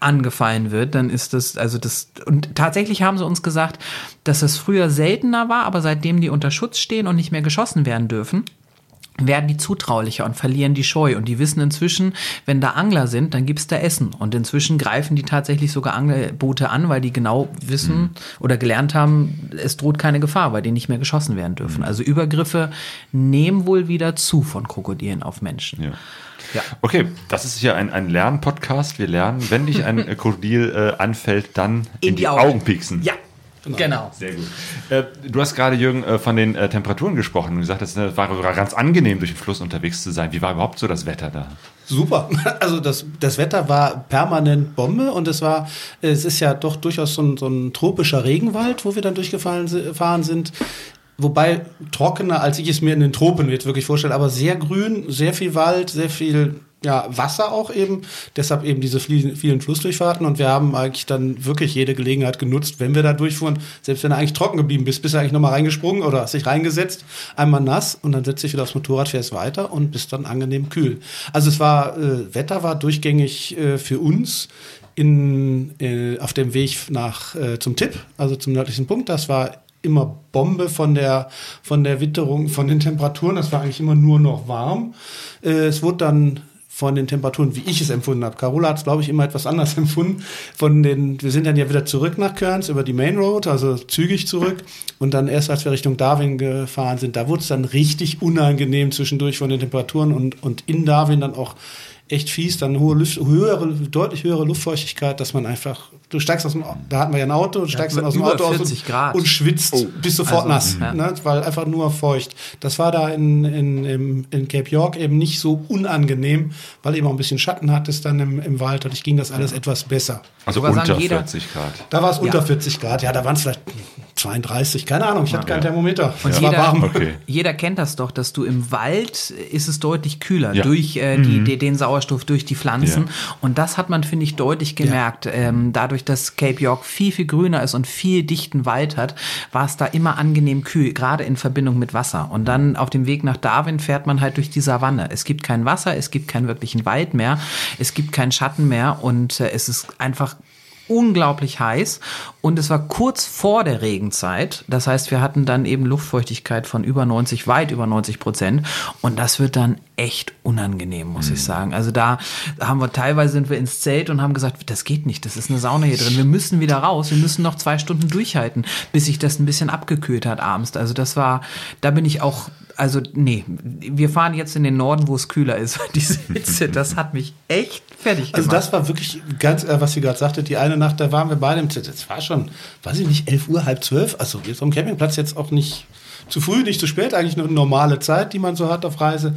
angefallen wird, dann ist das, also das, und tatsächlich haben sie uns gesagt, dass es früher seltener war, aber seitdem die unter Schutz stehen und nicht mehr geschossen werden dürfen, werden die zutraulicher und verlieren die Scheu. Und die wissen inzwischen, wenn da Angler sind, dann gibt's da Essen. Und inzwischen greifen die tatsächlich sogar Angelboote an, weil die genau wissen oder gelernt haben, es droht keine Gefahr, weil die nicht mehr geschossen werden dürfen. Also Übergriffe nehmen wohl wieder zu von Krokodilen auf Menschen. Ja. Ja. Okay, das ist hier ein, ein Lernpodcast. Wir lernen, wenn dich ein Krokodil äh, anfällt, dann in, die, Augen. pieksen. Ja, genau. Sehr gut. Äh, du hast gerade, Jürgen, äh, von den äh, Temperaturen gesprochen und gesagt, es war sogar ganz angenehm, durch den Fluss unterwegs zu sein. Wie war überhaupt so das Wetter da? Super. Also das, das Wetter war permanent Bombe und es war, es ist ja doch durchaus so ein, so ein tropischer Regenwald, wo wir dann durchgefahren si- gefahren sind. Wobei trockener, als ich es mir in den Tropen jetzt wirklich vorstelle, aber sehr grün, sehr viel Wald, sehr viel ja, Wasser auch eben. Deshalb eben diese vielen, Flussdurchfahrten und wir haben eigentlich dann wirklich jede Gelegenheit genutzt, wenn wir da durchfuhren, selbst wenn er eigentlich trocken geblieben bist, bist du eigentlich nochmal reingesprungen oder hast dich reingesetzt, einmal nass und dann setzt dich wieder aufs Motorrad, fährst weiter und bist dann angenehm kühl. Also es war, äh, Wetter war durchgängig äh, für uns in, äh, auf dem Weg nach äh, zum Tipp, also zum nördlichen Punkt. Das war immer Bombe von der, von der Witterung, von den Temperaturen. Das war eigentlich immer nur noch warm. Äh, es wurde dann von den Temperaturen, wie ich es empfunden habe. Carola hat es, glaube ich, immer etwas anders empfunden. Von den, wir sind dann ja wieder zurück nach Kearns über die Main Road, also zügig zurück. Und dann erst, als wir Richtung Darwin gefahren sind, da wurde es dann richtig unangenehm zwischendurch von den Temperaturen und, und in Darwin dann auch echt fies, dann hohe Luft, höhere, deutlich höhere Luftfeuchtigkeit, dass man einfach, du steigst aus dem, da hatten wir ja ein Auto, du steigst dann aus dem Auto aus 40 und, Grad. und schwitzt, bist sofort Also, nass, ja. ne? weil einfach nur feucht. Das war da in, in, in Cape York eben nicht so unangenehm, weil eben auch ein bisschen Schatten hattest dann im, im Wald, dadurch ging das alles etwas besser. Also unter sagen, jeder- 40 Grad. Da war es unter Ja. 40 Grad, ja, da waren es vielleicht 32, keine Ahnung, ich hatte kein Thermometer. Und es war jeder, warm. Okay. jeder kennt das doch, dass du im Wald ist es deutlich kühler Ja. durch äh, die, die, den Sauerstoff durch die Pflanzen. Ja. Und das hat man, finde ich, deutlich gemerkt. Ähm, dadurch, dass Cape York viel, viel grüner ist und viel dichten Wald hat, war es da immer angenehm kühl, gerade in Verbindung mit Wasser. Und dann auf dem Weg nach Darwin fährt man halt durch die Savanne. Es gibt kein Wasser, es gibt keinen wirklichen Wald mehr, es gibt keinen Schatten mehr und äh, es ist einfach unglaublich heiß und es war kurz vor der Regenzeit. Das heißt, wir hatten dann eben Luftfeuchtigkeit von über 90, weit über 90 Prozent und das wird dann echt unangenehm, muss ich sagen. Also da haben wir teilweise sind wir ins Zelt und haben gesagt, das geht nicht, das ist eine Sauna hier drin. Wir müssen wieder raus, wir müssen noch zwei Stunden durchhalten, bis sich das ein bisschen abgekühlt hat abends. Also das war, da bin ich auch also nee, wir fahren jetzt in den Norden, wo es kühler ist. Diese Hitze, das hat mich echt fertig gemacht. Also das war wirklich ganz, äh, was sie gerade sagte, die eine Nacht, da waren wir beide im Zelt. Es war schon, weiß ich nicht, 11 Uhr, halb zwölf. Also jetzt am Campingplatz jetzt auch nicht zu früh, nicht zu spät, eigentlich eine normale Zeit, die man so hat auf Reise.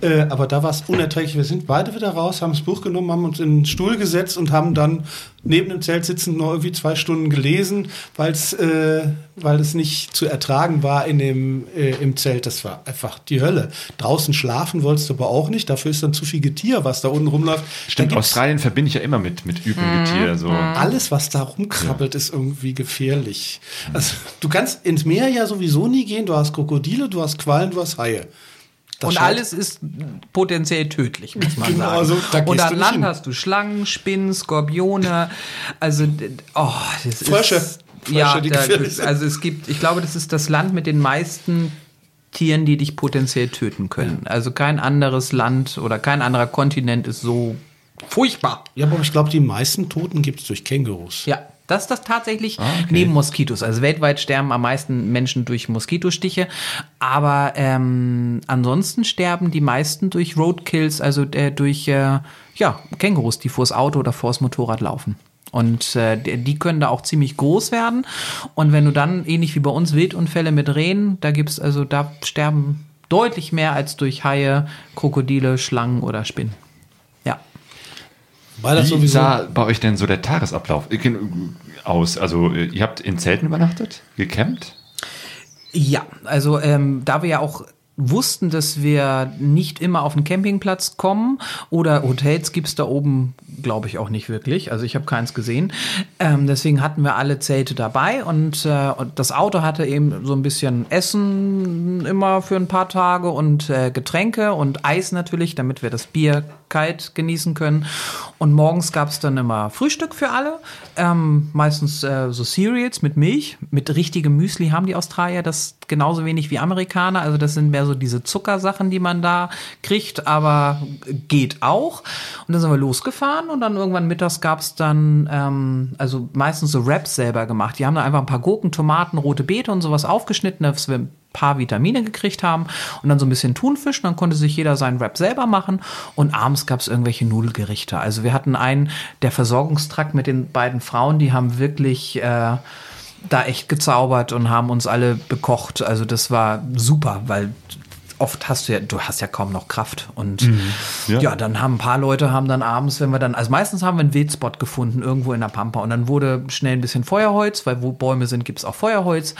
Äh, aber da war es unerträglich. Wir sind beide wieder raus, haben das Buch genommen, haben uns in den Stuhl gesetzt und haben dann neben dem Zelt sitzend noch irgendwie zwei Stunden gelesen, weil's, äh, weil es nicht zu ertragen war in dem, äh, im Zelt. Das war einfach die Hölle. Draußen schlafen wolltest du aber auch nicht. Dafür ist dann zu viel Getier, was da unten rumläuft. Stimmt, Australien verbinde ich ja immer mit, mit Übelgetier. So. alles, was da rumkrabbelt, ist irgendwie gefährlich. Also, du kannst ins Meer ja sowieso nie gehen. Du hast Krokodile, du hast Quallen, du hast Haie. Das und scheint- alles ist potenziell tödlich, muss man Genau, sagen. also da und an Land hin. hast du Schlangen, Spinnen, Skorpione, also oh, das Frösche. ist Frösche, ja, die da, also es gibt, ich glaube, das ist das Land mit den meisten Tieren, die dich potenziell töten können. Also kein anderes Land oder kein anderer Kontinent ist so furchtbar. Ja, aber ich glaube, die meisten Toten gibt es durch Kängurus. Ja, das ist das tatsächlich Ah, okay. neben Moskitos. Also weltweit sterben am meisten Menschen durch Moskitostiche, aber ähm, ansonsten sterben die meisten durch Roadkills, also äh, durch äh, ja, Kängurus, die vors Auto oder vors Motorrad laufen. Und äh, die können da auch ziemlich groß werden. Und wenn du dann, ähnlich wie bei uns, Wildunfälle mit Rehen, da gibt's also, da sterben deutlich mehr als durch Haie, Krokodile, Schlangen oder Spinnen. Weil das Wie sowieso. sah bei euch denn so der Tagesablauf aus? Also ihr habt in Zelten übernachtet, gecampt? Ja, also ähm, da wir ja auch wussten, dass wir nicht immer auf den Campingplatz kommen oder Hotels gibt's da oben, glaube ich, auch nicht wirklich. Also ich habe keins gesehen. Ähm, deswegen hatten wir alle Zelte dabei und, äh, und das Auto hatte eben so ein bisschen Essen immer für ein paar Tage und äh, Getränke und Eis natürlich, damit wir das Bier kalt genießen können. Und morgens gab's dann immer Frühstück für alle. Ähm, meistens äh, so Cereals mit Milch. Mit richtigem Müsli haben die Australier das genauso wenig wie Amerikaner. Also das sind mehr so diese Zuckersachen, die man da kriegt, aber geht auch. Und dann sind wir losgefahren und dann irgendwann mittags gab's dann, ähm, also meistens so Wraps selber gemacht. Die haben dann einfach ein paar Gurken, Tomaten, rote Beete und sowas aufgeschnitten, ein paar Vitamine gekriegt haben und dann so ein bisschen Thunfisch. Dann konnte sich jeder seinen Wrap selber machen. Und abends gab's irgendwelche Nudelgerichte. Also wir hatten einen, der Versorgungstrakt mit den beiden Frauen, die haben wirklich äh, da echt gezaubert und haben uns alle bekocht. Also das war super, weil oft hast du ja, du hast ja kaum noch Kraft. Und ja. Ja. dann haben ein paar Leute haben dann abends, wenn wir dann, also meistens haben wir einen Wildspot gefunden, irgendwo in der Pampa. Und dann wurde schnell ein bisschen Feuerholz, weil wo Bäume sind, gibt's auch Feuerholz,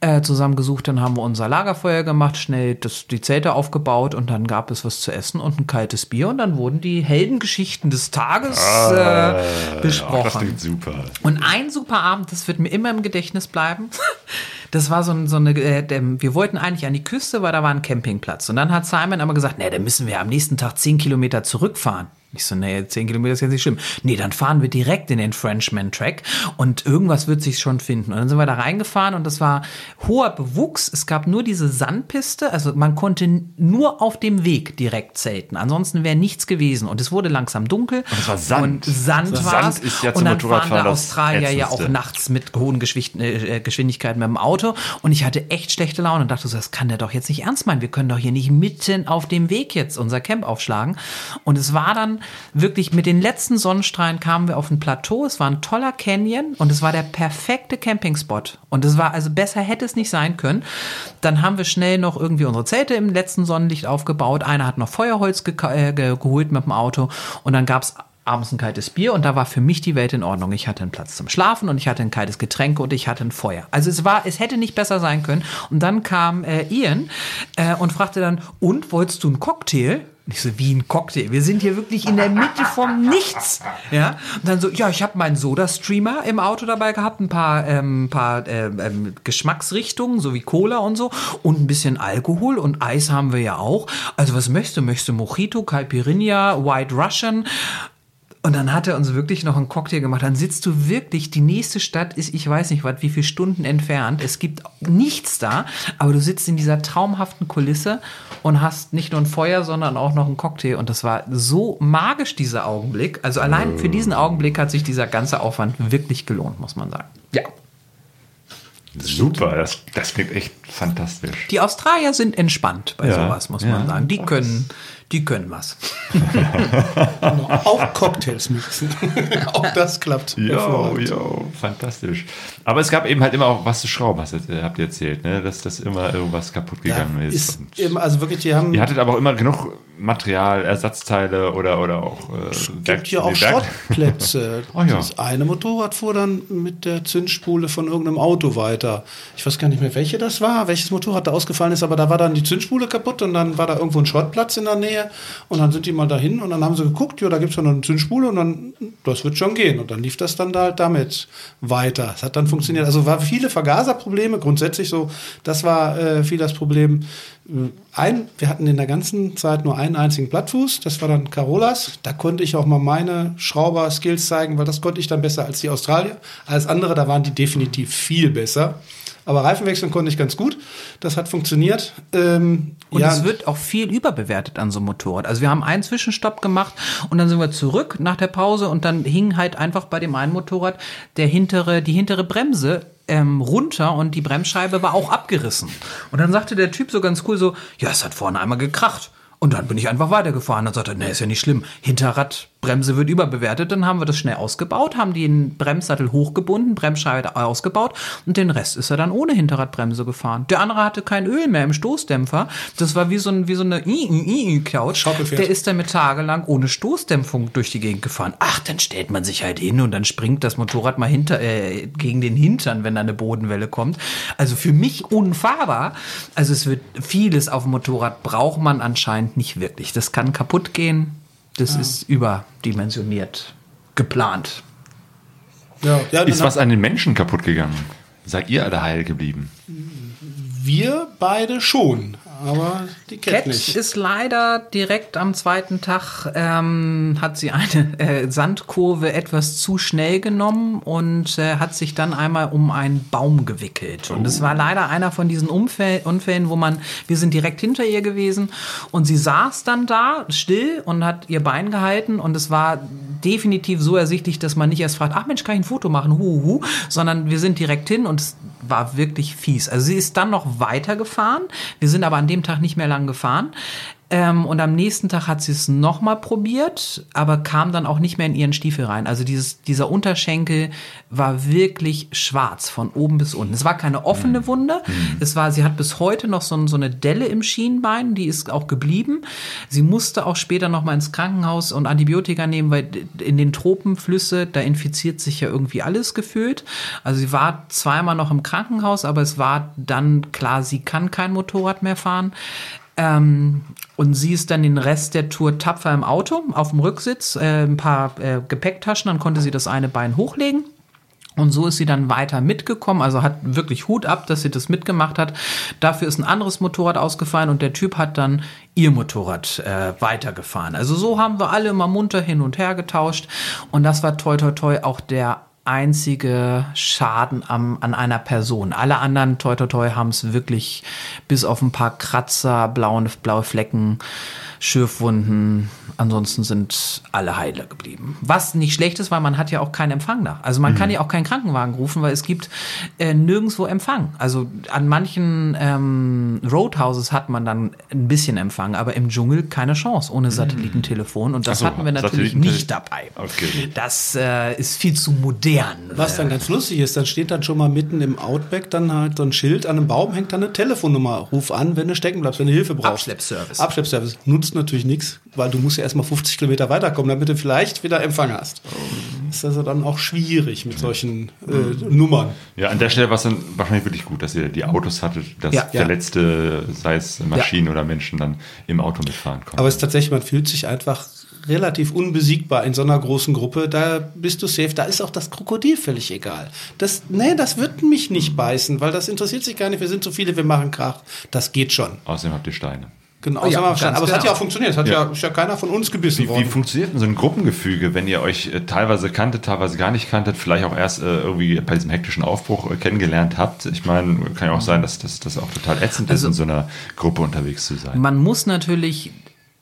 äh, zusammengesucht. Dann haben wir unser Lagerfeuer gemacht, schnell das, die Zelte aufgebaut und dann gab es was zu essen und ein kaltes Bier. Und dann wurden die Heldengeschichten des Tages äh, Ach, das besprochen. klingt super. Und ein super Abend, das wird mir immer im Gedächtnis bleiben. Das war so, so eine, äh, dem- wir wollten eigentlich an die Küste, weil da war ein Campingplatz. Und dann hat Simon aber gesagt, nee, da müssen wir am nächsten Tag zehn Kilometer zurückfahren. Ich so, nee, zehn Kilometer ist jetzt nicht schlimm. Nee, dann fahren wir direkt in den Frenchman Track und irgendwas wird sich schon finden. Und dann sind wir da reingefahren und das war hoher Bewuchs. Es gab nur diese Sandpiste, also man konnte nur auf dem Weg direkt zelten. Ansonsten wäre nichts gewesen. Und es wurde langsam dunkel. Und es war Sand. Und Sand Sand war ist ja zum Und dann fahren da das Australier ja auch nachts mit hohen Geschwicht äh, Geschwindigkeiten mit dem Auto. Und ich hatte echt schlechte Laune und dachte so, das kann der doch jetzt nicht ernst meinen. Wir können doch hier nicht mitten auf dem Weg jetzt unser Camp aufschlagen. Und es war dann wirklich, mit den letzten Sonnenstrahlen kamen wir auf ein Plateau. Es war ein toller Canyon und es war der perfekte Campingspot. Und es war, also besser hätte es nicht sein können. Dann haben wir schnell noch irgendwie unsere Zelte im letzten Sonnenlicht aufgebaut. Einer hat noch Feuerholz äh, ge geholt mit dem Auto. Und dann gab's abends ein kaltes Bier und da war für mich die Welt in Ordnung. Ich hatte einen Platz zum Schlafen und ich hatte ein kaltes Getränk und ich hatte ein Feuer. Also es war, es hätte nicht besser sein können. Und dann kam äh, Ian äh, und fragte dann, und wolltest du einen Cocktail? Und Ich so, wie ein Cocktail? Wir sind hier wirklich in der Mitte vom Nichts. Ja? Und dann so, ja, ich habe meinen Soda-Streamer im Auto dabei gehabt, ein paar, ähm, paar äh, ähm, Geschmacksrichtungen, so wie Cola und so, und ein bisschen Alkohol und Eis haben wir ja auch. Also was möchtest du? Möchtest du Mojito, Caipirinha, White Russian? Und dann hat er uns wirklich noch einen Cocktail gemacht. Dann sitzt du wirklich, die nächste Stadt ist, ich weiß nicht was, wie viele Stunden entfernt. Es gibt nichts da, aber du sitzt in dieser traumhaften Kulisse und hast nicht nur ein Feuer, sondern auch noch einen Cocktail. Und das war so magisch, dieser Augenblick. Also allein für diesen Augenblick hat sich dieser ganze Aufwand wirklich gelohnt, muss man sagen. Ja. Super, das, das klingt echt fantastisch. Die Australier sind entspannt bei Ja, sowas, muss ja. man sagen. Die können, die können was. Auch Cocktails mixen. auch das klappt. Jo, jo, fantastisch. Aber es gab eben halt immer auch was zu schrauben, hast habt ihr erzählt, ne? dass das immer irgendwas kaputt gegangen ist. Ist eben, also wirklich, die haben ihr hattet aber auch immer genug Material, Ersatzteile oder, oder auch äh, gibt hier auch Schrottplätze. Oh ja. Das eine Motorrad fuhr dann mit der Zündspule von irgendeinem Auto weiter. Ich weiß gar nicht mehr, welche das war, welches Motorrad da ausgefallen ist, aber da war dann die Zündspule kaputt und dann war da irgendwo ein Schrottplatz in der Nähe und dann sind die mal dahin und dann haben sie geguckt, ja, da gibt es ja noch eine Zündspule und dann, das wird schon gehen. Und dann lief das dann da halt damit weiter. Es hat dann funktioniert. Also war viele Vergaserprobleme, grundsätzlich so, das war äh, viel das Problem. Ein, wir hatten in der ganzen Zeit nur einen einzigen Plattfuß, das war dann Carolas. Da konnte ich auch mal meine Schrauber-Skills zeigen, weil das konnte ich dann besser als die Australier. Als andere, da waren die definitiv viel besser. Aber Reifen wechseln konnte ich ganz gut. Das hat funktioniert. Ähm, Und ja, es wird auch viel überbewertet an so einem Motorrad. Also wir haben einen Zwischenstopp gemacht und dann sind wir zurück nach der Pause und dann hing halt einfach bei dem einen Motorrad der hintere, die hintere Bremse ähm, runter und die Bremsscheibe war auch abgerissen. Und dann sagte der Typ so ganz cool so, ja, es hat vorne einmal gekracht. Und dann bin ich einfach weitergefahren. Dann sagte nee, ist ja nicht schlimm. Hinterradbremse wird überbewertet. Dann haben wir das schnell ausgebaut, haben den Bremssattel hochgebunden, Bremsscheibe ausgebaut und den Rest ist er dann ohne Hinterradbremse gefahren. Der andere hatte kein Öl mehr im Stoßdämpfer. Das war wie so, ein, wie so eine Couch. Schaukelpferd. Der ist damit tagelang ohne Stoßdämpfung durch die Gegend gefahren. Ach, dann stellt man sich halt hin und dann springt das Motorrad mal hinter, äh, gegen den Hintern, wenn da eine Bodenwelle kommt. Also für mich unfahrbar. Also es wird vieles auf dem Motorrad braucht man anscheinend nicht wirklich. Das kann kaputt gehen. Das ist überdimensioniert geplant. ja, ja, Ist was an den Menschen kaputt gegangen? Seid ihr alle heil geblieben? wir beide schon, aber die Cat, Cat nicht. ist leider direkt am zweiten Tag, ähm, hat sie eine äh, Sandkurve etwas zu schnell genommen und äh, hat sich dann einmal um einen Baum gewickelt. Und es war leider einer von diesen Umfäll Unfällen, wo man, wir sind direkt hinter ihr gewesen und sie saß dann da still und hat ihr Bein gehalten und es war definitiv so ersichtlich, dass man nicht erst fragt, ach Mensch, kann ich ein Foto machen, hu, hu, sondern wir sind direkt hin und es war wirklich fies. Also sie ist dann noch weitergefahren. Wir sind aber an dem Tag nicht mehr lang gefahren. Ähm, und am nächsten Tag hat sie es nochmal probiert, aber kam dann auch nicht mehr in ihren Stiefel rein. Also dieses, dieser Unterschenkel war wirklich schwarz von oben bis unten. Es war keine offene Wunde. Es war, sie hat bis heute noch so, so eine Delle im Schienbein, die ist auch geblieben. Sie musste auch später nochmal ins Krankenhaus und Antibiotika nehmen, weil in den Tropenflüsse, da infiziert sich ja irgendwie alles gefühlt. Also sie war zweimal noch im Krankenhaus, aber es war dann klar, sie kann kein Motorrad mehr fahren. Ähm, und sie ist dann den Rest der Tour tapfer im Auto, auf dem Rücksitz, äh, ein paar äh, Gepäcktaschen, dann konnte sie das eine Bein hochlegen. Und so ist sie dann weiter mitgekommen, also hat wirklich Hut ab, dass sie das mitgemacht hat. Dafür ist ein anderes Motorrad ausgefallen und der Typ hat dann ihr Motorrad äh, weitergefahren. Also so haben wir alle immer munter hin und her getauscht und das war toi toi toi auch der einzige Schaden am, an einer Person. Alle anderen toi toi toi haben es wirklich bis auf ein paar Kratzer, blaue, blaue Flecken, Schürfwunden. Ansonsten sind alle heiler geblieben. Was nicht schlecht ist, weil man hat ja auch keinen Empfang da. Also man kann ja auch keinen Krankenwagen rufen, weil es gibt äh, nirgendwo Empfang. Also an manchen ähm, Roadhouses hat man dann ein bisschen Empfang, aber im Dschungel keine Chance ohne Satellitentelefon. Und das so, hatten wir natürlich nicht dabei. Okay. Das äh, ist viel zu modern. Was dann ganz lustig ist, dann steht dann schon mal mitten im Outback dann halt so ein Schild an einem Baum, hängt dann eine Telefonnummer. Ruf an, wenn du stecken bleibst, wenn du Hilfe brauchst. Abschleppservice. Abschleppservice. Nutzt natürlich nichts, weil du musst ja erstmal 50 Kilometer weiterkommen, damit du vielleicht wieder Empfang hast. Ist also dann auch schwierig mit solchen äh, Nummern. Ja, an der Stelle war es dann wahrscheinlich wirklich gut, dass ihr die Autos hattet, dass Ja. Ja. verletzte, sei es Maschinen oder Menschen, dann im Auto mitfahren konnten. Aber es ist tatsächlich, man fühlt sich einfach relativ unbesiegbar in so einer großen Gruppe. Da bist du safe. Da ist auch das Krokodil völlig egal. Das, nee, das wird mich nicht beißen, weil das interessiert sich gar nicht. Wir sind so viele, wir machen Krach. Das geht schon. Außerdem habt ihr Steine. Genau, Oh ja, aber es hat genau. ja auch funktioniert. Es hat Ja. ja. ist ja keiner von uns gebissen Wie, wie worden. funktioniert denn so ein Gruppengefüge, wenn ihr euch äh, teilweise kanntet, teilweise gar nicht kanntet, vielleicht auch erst äh, irgendwie bei diesem hektischen Aufbruch äh, kennengelernt habt? Ich meine, kann ja auch sein, dass das, das auch total ätzend Also- ist, in so einer Gruppe unterwegs zu sein. Man muss natürlich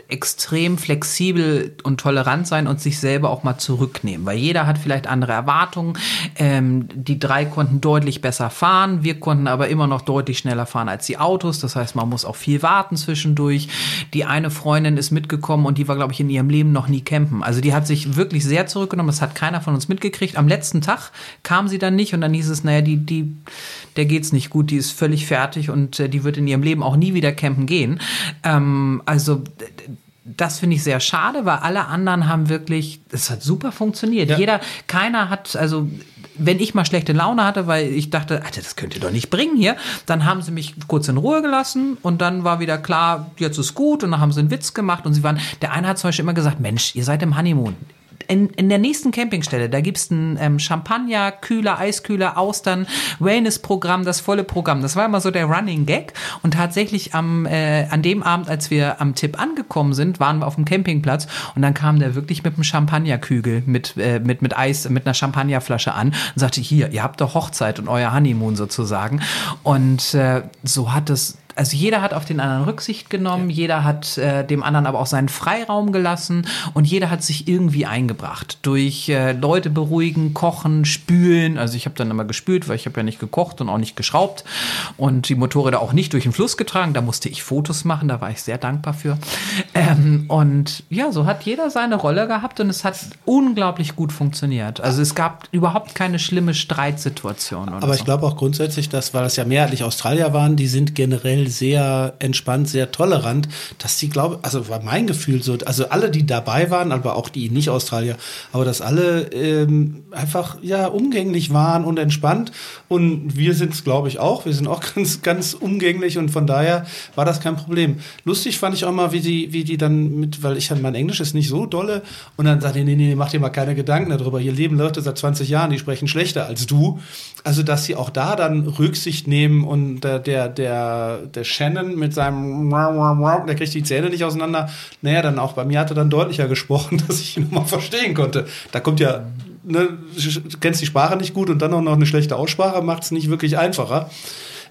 extrem flexibel und tolerant sein und sich selber auch mal zurücknehmen, weil jeder hat vielleicht andere Erwartungen. Ähm, die drei konnten deutlich besser fahren, wir konnten aber immer noch deutlich schneller fahren als die Autos. Das heißt, man muss auch viel warten zwischendurch. Die eine Freundin ist mitgekommen und die war, glaube ich, in ihrem Leben noch nie campen. Also die hat sich wirklich sehr zurückgenommen. Das hat keiner von uns mitgekriegt. Am letzten Tag kam sie dann nicht und dann hieß es, naja, die, die, der geht's nicht gut, die ist völlig fertig und äh, die wird in ihrem Leben auch nie wieder campen gehen. Ähm, also das finde ich sehr schade, weil alle anderen haben wirklich, es hat super funktioniert. Ja. Jeder, keiner hat, also wenn ich mal schlechte Laune hatte, weil ich dachte, Alter, das könnt ihr doch nicht bringen hier, dann haben sie mich kurz in Ruhe gelassen und dann war wieder klar, jetzt ist gut und dann haben sie einen Witz gemacht und sie waren, der eine hat zum Beispiel immer gesagt, Mensch, ihr seid im Honeymoon in, in der nächsten Campingstelle, da gibt's ein ähm, Champagner, Kühler, Eiskühler, Austern, Wellness-Programm, das volle Programm. Das war immer so der Running Gag. Und tatsächlich am, äh, an dem Abend, als wir am Tipp angekommen sind, waren wir auf dem Campingplatz und dann kam der wirklich mit einem Champagnerkügel, mit, äh, mit, mit Eis, mit einer Champagnerflasche an und sagte, hier, ihr habt doch Hochzeit und euer Honeymoon sozusagen. Und äh, so hat es also jeder hat auf den anderen Rücksicht genommen, ja. jeder hat äh, dem anderen aber auch seinen Freiraum gelassen und jeder hat sich irgendwie eingebracht durch äh, Leute beruhigen, kochen, spülen. Also ich habe dann immer gespült, weil ich habe ja nicht gekocht und auch nicht geschraubt und die Motorräder auch nicht durch den Fluss getragen. Da musste ich Fotos machen, da war ich sehr dankbar für. Ähm, und ja, so hat jeder seine Rolle gehabt und es hat unglaublich gut funktioniert. Also es gab überhaupt keine schlimme Streitsituation. Aber ich glaube auch grundsätzlich, dass, weil es ja mehrheitlich Australier waren, die sind generell sehr entspannt, sehr tolerant, dass die, glaube also war mein Gefühl so, also alle, die dabei waren, aber auch die nicht Australier, aber dass alle ähm, einfach ja umgänglich waren und entspannt und wir sind es, glaube ich, auch. Wir sind auch ganz, ganz umgänglich und von daher war das kein Problem. Lustig fand ich auch mal, wie die, wie die dann mit, weil ich mein Englisch ist nicht so dolle und dann sagt die, nee, nee, mach dir mal keine Gedanken darüber. Hier leben Leute seit 20 Jahren, die sprechen schlechter als du. Also, dass sie auch da dann Rücksicht nehmen und der, der, der, der Shannon mit seinem der kriegt die Zähne nicht auseinander. Naja, dann auch bei mir hat er dann deutlicher gesprochen, dass ich ihn mal verstehen konnte. Da kommt ja, ne, kennst die Sprache nicht gut und dann auch noch eine schlechte Aussprache, macht es nicht wirklich einfacher.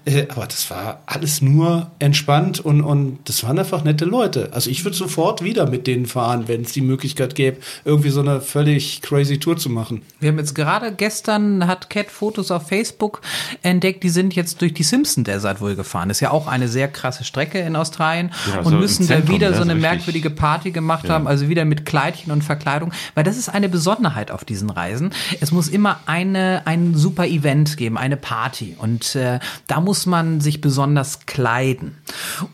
Äh, aber das war alles nur entspannt und, und das waren einfach nette Leute. Also ich würde sofort wieder mit denen fahren, wenn es die Möglichkeit gäbe, irgendwie so eine völlig crazy Tour zu machen. Wir haben jetzt gerade gestern hat Cat Fotos auf Facebook entdeckt, die sind jetzt durch die Simpson Desert wohl gefahren. Das ist ja auch eine sehr krasse Strecke in Australien ja, und so müssen Zentrum, da wieder so eine merkwürdige Party gemacht ja. haben, also wieder mit Kleidchen und Verkleidung, weil das ist eine Besonderheit auf diesen Reisen. Es muss immer eine, ein super Event geben, eine Party und äh, da muss man sich besonders kleiden.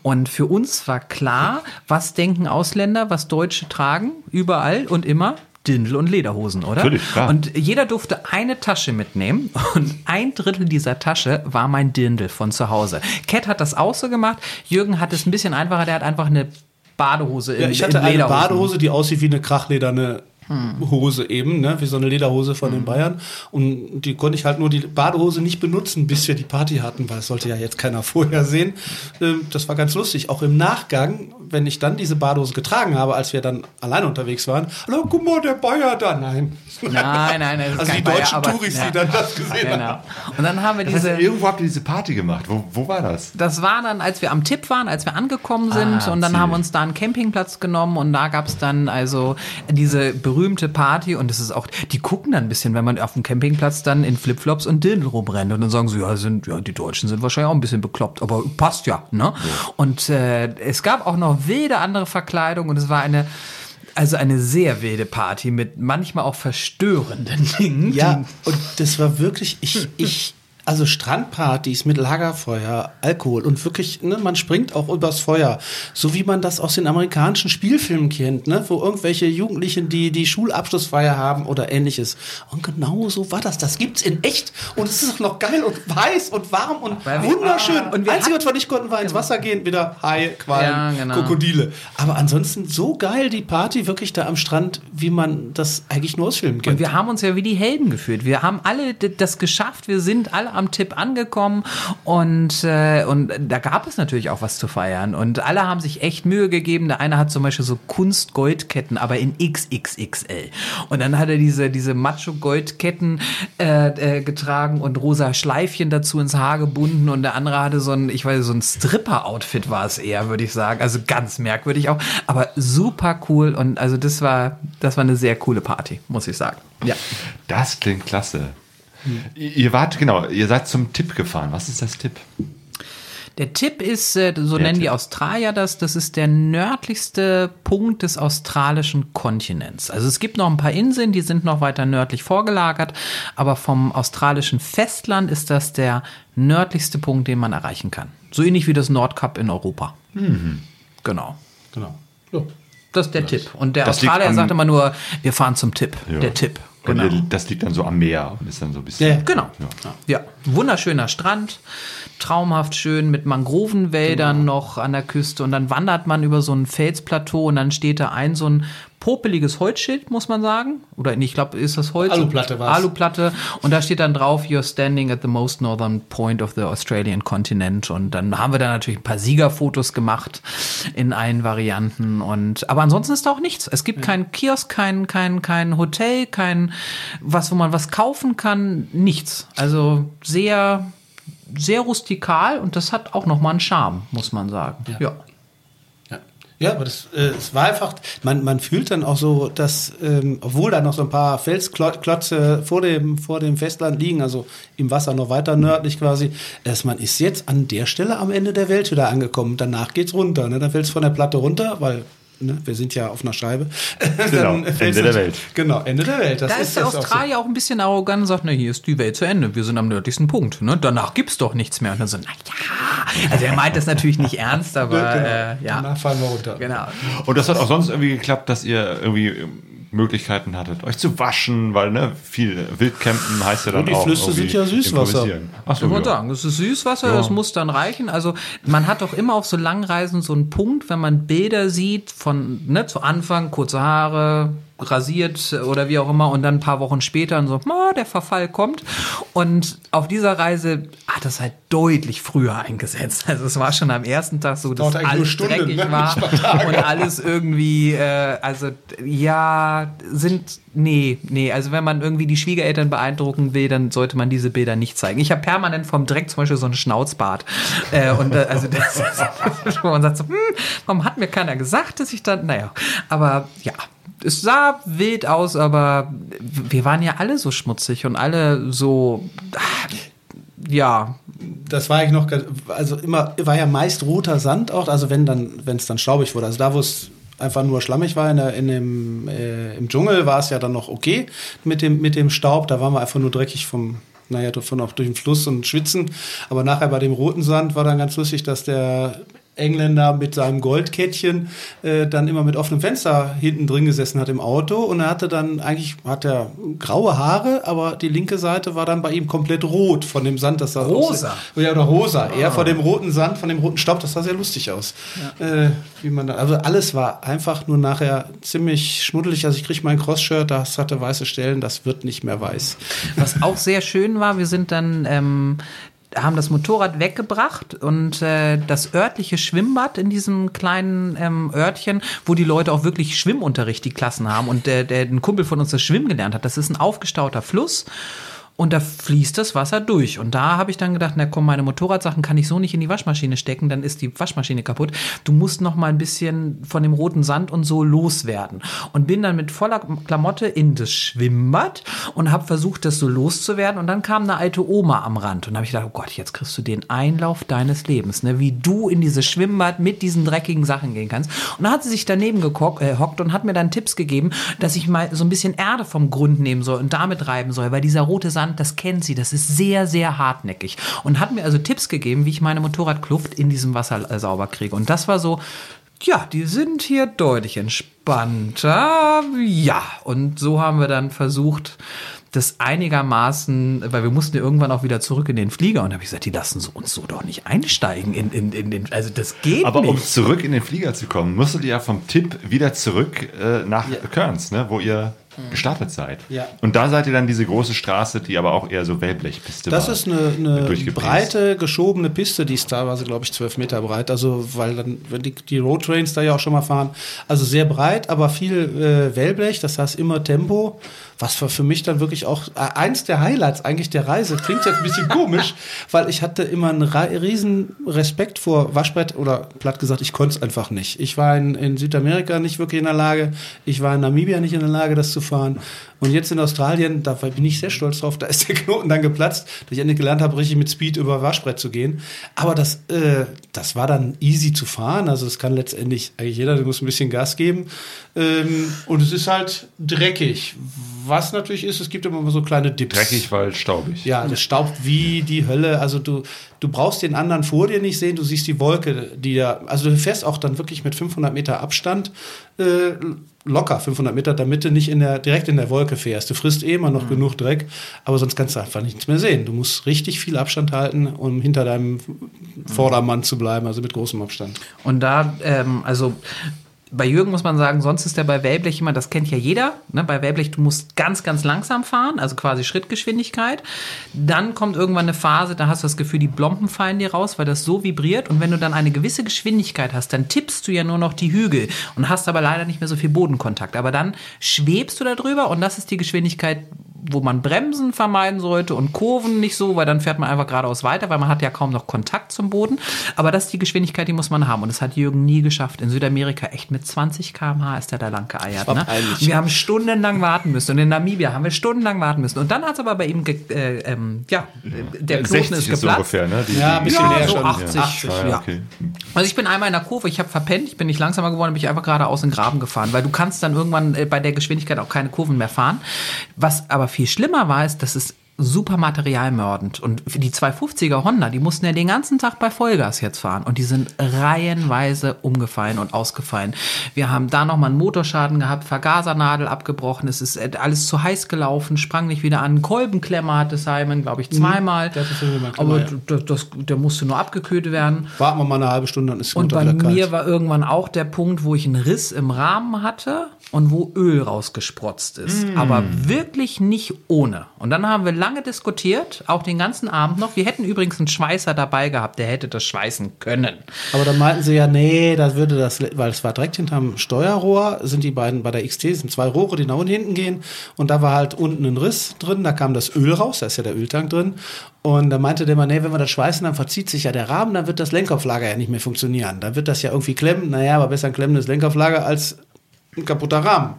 Und für uns war klar, was denken Ausländer, was Deutsche tragen, überall und immer? Dindel und Lederhosen, oder? Natürlich, klar. Und jeder durfte eine Tasche mitnehmen und ein Drittel dieser Tasche war mein Dindel von zu Hause. Cat hat das auch so gemacht. Jürgen hat es ein bisschen einfacher, der hat einfach eine Badehose in, ja, ich hatte eine Badehose, die aussieht wie eine krachlederne Hose eben, ne, wie so eine Lederhose von den Bayern. Und die konnte ich halt nur die Badehose nicht benutzen, bis wir die Party hatten, weil das sollte ja jetzt keiner vorher sehen. Ähm, das war ganz lustig. Auch im Nachgang, wenn ich dann diese Badehose getragen habe, als wir dann alleine unterwegs waren, hallo, guck mal, der Bayer da. Nein. Nein, nein, nein. Also die deutschen Bayer, Touris, ja. die dann das gesehen genau. haben. Und dann haben wir diese. Heißt, irgendwo habt ihr diese Party gemacht. Wo, wo war das? Das war dann, als wir am Tipp waren, als wir angekommen sind. Ah, und dann ziemlich. haben wir uns da einen Campingplatz genommen und da gab es dann also diese berühmte berühmte Party und es ist auch, die gucken dann ein bisschen, wenn man auf dem Campingplatz dann in Flipflops und Dirndl rumrennt und dann sagen sie, ja, sind, ja, die Deutschen sind wahrscheinlich auch ein bisschen bekloppt, aber passt ja, ne? Ja. Und äh, es gab auch noch wilde andere Verkleidung und es war eine, also eine sehr wilde Party mit manchmal auch verstörenden Dingen. Ja, und das war wirklich, ich, ich, also Strandpartys mit Lagerfeuer, Alkohol und wirklich, ne, man springt auch übers Feuer, so wie man das aus den amerikanischen Spielfilmen kennt, ne, wo irgendwelche Jugendlichen die die Schulabschlussfeier haben oder ähnliches. Und genau so war das. Das gibt's in echt und es ist auch noch geil und weiß und warm und wunderschön. Ah, und wir Einzige, was wir nicht konnten, war ins Wasser gehen, wieder Hai, Quallen, ja, genau. Krokodile. Aber ansonsten so geil die Party wirklich da am Strand, wie man das eigentlich nur aus Filmen kennt. Und wir haben uns ja wie die Helden gefühlt. Wir haben alle das geschafft. Wir sind alle am Tipp angekommen und, äh, und da gab es natürlich auch was zu feiern. Und alle haben sich echt Mühe gegeben. Der eine hat zum Beispiel so Kunst-Goldketten, aber in XXXL. Und dann hat er diese, diese Macho-Goldketten äh, äh, getragen und rosa Schleifchen dazu ins Haar gebunden. Und der andere hatte so ein, ich weiß, so ein Stripper-Outfit war es eher, würde ich sagen. Also ganz merkwürdig auch, aber super cool. Und also das war, das war eine sehr coole Party, muss ich sagen. Ja. Das klingt klasse. Ihr wart, genau, ihr seid zum Tipp gefahren. Was ist das Tipp? Der Tipp ist, äh, so der nennen Tipp. die Australier das, das ist der nördlichste Punkt des australischen Kontinents. Also es gibt noch ein paar Inseln, die sind noch weiter nördlich vorgelagert, aber vom australischen Festland ist das der nördlichste Punkt, den man erreichen kann. So ähnlich wie das Nordkap in Europa. Mhm. Genau. Genau. Ja. Das ist der das, Tipp. Und der Australier sagt immer nur, wir fahren zum Tipp. Ja. Der Tipp. Und Genau. ihr, das liegt dann so am Meer und ist dann so ein bisschen. Ja, Genau. Ja. Ja, wunderschöner Strand, traumhaft schön mit Mangrovenwäldern Genau. noch an der Küste und dann wandert man über so ein Felsplateau und dann steht da ein so ein popeliges Holzschild, muss man sagen. Oder ich glaube, ist das Holz? Aluplatte war's. Aluplatte. Und da steht dann drauf, you're standing at the most northern point of the Australian continent. Und dann haben wir da natürlich ein paar Siegerfotos gemacht in allen Varianten. Und, aber ansonsten ist da auch nichts. Es gibt keinen Kiosk, kein, kein, kein Hotel, kein, was, wo man was kaufen kann, nichts. Also sehr, sehr rustikal und das hat auch nochmal einen Charme, muss man sagen. Ja. ja. Ja, aber das, äh, es war einfach, man, man fühlt dann auch so, dass, ähm, obwohl da noch so ein paar Felsklötze vor dem, vor dem Festland liegen, also im Wasser noch weiter nördlich quasi, dass man ist jetzt an der Stelle am Ende der Welt wieder angekommen. Danach geht's runter, ne? dann fällt's von der Platte runter, weil ne, wir sind ja auf einer Scheibe. Genau, Ende der Welt. Genau, Ende der Welt. Das Da ist der jetzt auch so. Australier auch, ein bisschen arrogant und sagt, na, hier ist die Welt zu Ende. Wir sind am nördlichsten Punkt. Ne? Danach gibt's doch nichts mehr. Und dann so, na ja. Also er meint das natürlich nicht ernst, aber Genau. äh, ja. Danach fallen wir runter. Genau. Und das hat auch sonst irgendwie geklappt, dass ihr irgendwie Möglichkeiten hattet, euch zu waschen, weil ne, viel Wildcampen heißt ja dann Und die auch. Flüsse sind ja Süßwasser. Ach so, Ich ja. sagen, es ist Süßwasser, Ja. das muss dann reichen. Also man hat doch immer auf so langen Reisen so einen Punkt, wenn man Bilder sieht von ne, zu Anfang, kurze Haare, rasiert oder wie auch immer und dann ein paar Wochen später und so, oh, der Verfall kommt. Und auf dieser Reise hat das halt deutlich früher eingesetzt. Also es war schon am ersten Tag so, dass alles Stunden, dreckig ne? war und alles irgendwie, äh, also ja, sind, nee, nee, also wenn man irgendwie die Schwiegereltern beeindrucken will, dann sollte man diese Bilder nicht zeigen. Ich habe permanent vom Dreck zum Beispiel so einen Schnauzbart. Äh, und äh, also das ist, wo man sagt so, hm, warum hat mir keiner gesagt, dass ich dann, naja, aber ja. Es sah wild aus, aber wir waren ja alle so schmutzig und alle so, ja, das war ich noch, also immer, war ja meist roter Sand auch, also wenn dann, wenn es dann staubig wurde. Also da, wo es einfach nur schlammig war in, der, in dem, äh, im Dschungel, war es ja dann noch okay mit dem, mit dem Staub. Da waren wir einfach nur dreckig vom, naja, von auch durch den Fluss und schwitzen. Aber nachher bei dem roten Sand war dann ganz lustig, dass der Engländer mit seinem Goldkettchen äh, dann immer mit offenem Fenster hinten drin gesessen hat im Auto und er hatte dann eigentlich hat er graue Haare, aber die linke Seite war dann bei ihm komplett rot von dem Sand, das sah Rosa. Aus, ja, oder rosa, eher von dem roten Sand, von dem roten Staub, das sah sehr lustig aus. Äh, wie man da, also alles war einfach nur nachher ziemlich schmuddelig. Also ich kriege mein Cross-Shirt, das hatte weiße Stellen, das wird nicht mehr weiß. Was auch sehr schön war, wir sind dann, ähm, haben das Motorrad weggebracht und äh, das örtliche Schwimmbad in diesem kleinen ähm, Örtchen, wo die Leute auch wirklich Schwimmunterricht, die Klassen haben und der, der ein Kumpel von uns das Schwimmen gelernt hat. Das ist ein aufgestauter Fluss. Und da fließt das Wasser durch. Und da habe ich dann gedacht, na komm, meine Motorradsachen kann ich so nicht in die Waschmaschine stecken, dann ist die Waschmaschine kaputt. Du musst noch mal ein bisschen von dem roten Sand und so loswerden. Und bin dann mit voller Klamotte in das Schwimmbad und habe versucht, das so loszuwerden. Und dann kam eine alte Oma am Rand. Und habe ich gedacht, oh Gott, jetzt kriegst du den Einlauf deines Lebens, ne? wie du in dieses Schwimmbad mit diesen dreckigen Sachen gehen kannst. Und dann hat sie sich daneben gehockt äh, und hat mir dann Tipps gegeben, dass ich mal so ein bisschen Erde vom Grund nehmen soll und damit reiben soll, weil dieser rote Sand, das kennt sie, das ist sehr, sehr hartnäckig. Und hat mir also Tipps gegeben, wie ich meine Motorradkluft in diesem Wasser äh, sauber kriege. Und das war so, ja, die sind hier deutlich entspannter. Ja, und so haben wir dann versucht, das einigermaßen, weil wir mussten ja irgendwann auch wieder zurück in den Flieger und habe ich gesagt, die lassen so uns so doch nicht einsteigen in, in, in den, also das geht Aber um nicht. zurück in den Flieger zu kommen, musstet ihr ja vom Tipp wieder zurück äh, nach Kearns, ne, wo ihr gestartet seid. Ja. Und da seid ihr dann diese große Straße, die aber auch eher so Wellblechpiste Das war. ist eine, eine breite, geschobene Piste, die ist teilweise, glaube ich, zwölf Meter breit. Also, weil dann, wenn die, die Roadtrains da ja auch schon mal fahren, also sehr breit, aber viel äh, Wellblech, das heißt immer Tempo. Was war für mich dann wirklich auch äh, eins der Highlights eigentlich der Reise. Klingt jetzt ein bisschen komisch, weil ich hatte immer einen riesen Respekt vor Waschbrett oder platt gesagt, ich konnte es einfach nicht. Ich war in, in Südamerika nicht wirklich in der Lage, ich war in Namibia nicht in der Lage, das zu fahren. Und jetzt in Australien, da bin ich sehr stolz drauf, da ist der Knoten dann geplatzt, dass ich endlich gelernt habe, richtig mit Speed über Waschbrett zu gehen. Aber das, äh, das war dann easy zu fahren. Also das kann letztendlich eigentlich jeder, der muss ein bisschen Gas geben. Ähm, und es ist halt dreckig. Was natürlich ist, es gibt immer so kleine Dips. Dreckig, weil staubig. Ja, das staubt wie die Hölle. Also du, du brauchst den anderen vor dir nicht sehen. Du siehst die Wolke, die da, also du fährst auch dann wirklich mit 500 Meter Abstand, äh, locker 500 Meter, damit du nicht in der, direkt in der Wolke fährst. Du frisst eh immer noch genug Dreck, aber sonst kannst du einfach nichts mehr sehen. Du musst richtig viel Abstand halten, um hinter deinem Vordermann zu bleiben, also mit großem Abstand. Und da, ähm, also bei Jürgen muss man sagen, sonst ist er bei Wellblech immer, das kennt ja jeder. Ne? Bei Wellblech, du musst ganz, ganz langsam fahren, also quasi Schrittgeschwindigkeit. Dann kommt irgendwann eine Phase, da hast du das Gefühl, die Blompen fallen dir raus, weil das so vibriert. Und wenn du dann eine gewisse Geschwindigkeit hast, dann tippst du ja nur noch die Hügel und hast aber leider nicht mehr so viel Bodenkontakt. Aber dann schwebst du da drüber und das ist die Geschwindigkeit, wo man Bremsen vermeiden sollte und Kurven nicht so, weil dann fährt man einfach geradeaus weiter, weil man hat ja kaum noch Kontakt zum Boden. Aber das ist die Geschwindigkeit, die muss man haben. Und das hat Jürgen nie geschafft. In Südamerika echt mit 20 km/h ist er da lang geeiert. Ne? Wir haben stundenlang warten müssen. Und in Namibia haben wir stundenlang warten müssen. Und dann hat es aber bei ihm, ge äh, ähm, ja, der Knoten 60 ist ist so geplatzt. ungefähr, ne? Die, Ja, ein bisschen Ja, mehr so schon. 80, 80, Ah, ja. okay. Also ich bin einmal in der Kurve, ich habe verpennt, ich bin nicht langsamer geworden, bin ich einfach geradeaus in den Graben gefahren, weil du kannst dann irgendwann äh, bei der Geschwindigkeit auch keine Kurven mehr fahren. Was aber viel schlimmer war, ist, dass es super materialmördend. Und für die 250er Honda, die mussten ja den ganzen Tag bei Vollgas jetzt fahren. Und die sind reihenweise umgefallen und ausgefallen. Wir haben da nochmal einen Motorschaden gehabt, Vergasernadel abgebrochen, es ist äh, alles zu heiß gelaufen, sprang nicht wieder an. Kolbenklemmer hatte Simon, glaube ich, zweimal. der hatte Kolbenklemmer, Aber ja. das, das, der musste nur abgekühlt werden. Warten wir mal eine halbe Stunde, dann ist es Und bei mir war irgendwann auch der Punkt, wo ich einen Riss im Rahmen hatte und wo Öl rausgesprotzt ist. Mm. Aber wirklich nicht ohne. Und dann haben wir lange diskutiert, auch den ganzen Abend noch. Wir hätten übrigens einen Schweißer dabei gehabt, der hätte das schweißen können. Aber dann meinten sie ja, nee, das würde das, weil es war direkt hinterm Steuerrohr, sind die beiden bei der XT, sind zwei Rohre, die nach unten hinten gehen. Und da war halt unten ein Riss drin, da kam das Öl raus, da ist ja der Öltank drin. Und da meinte der mal, nee, wenn wir das schweißen, dann verzieht sich ja der Rahmen, dann wird das Lenkauflager ja nicht mehr funktionieren. Dann wird das ja irgendwie klemmen. Naja, aber besser ein klemmendes Lenkauflager als ein kaputter Rahmen.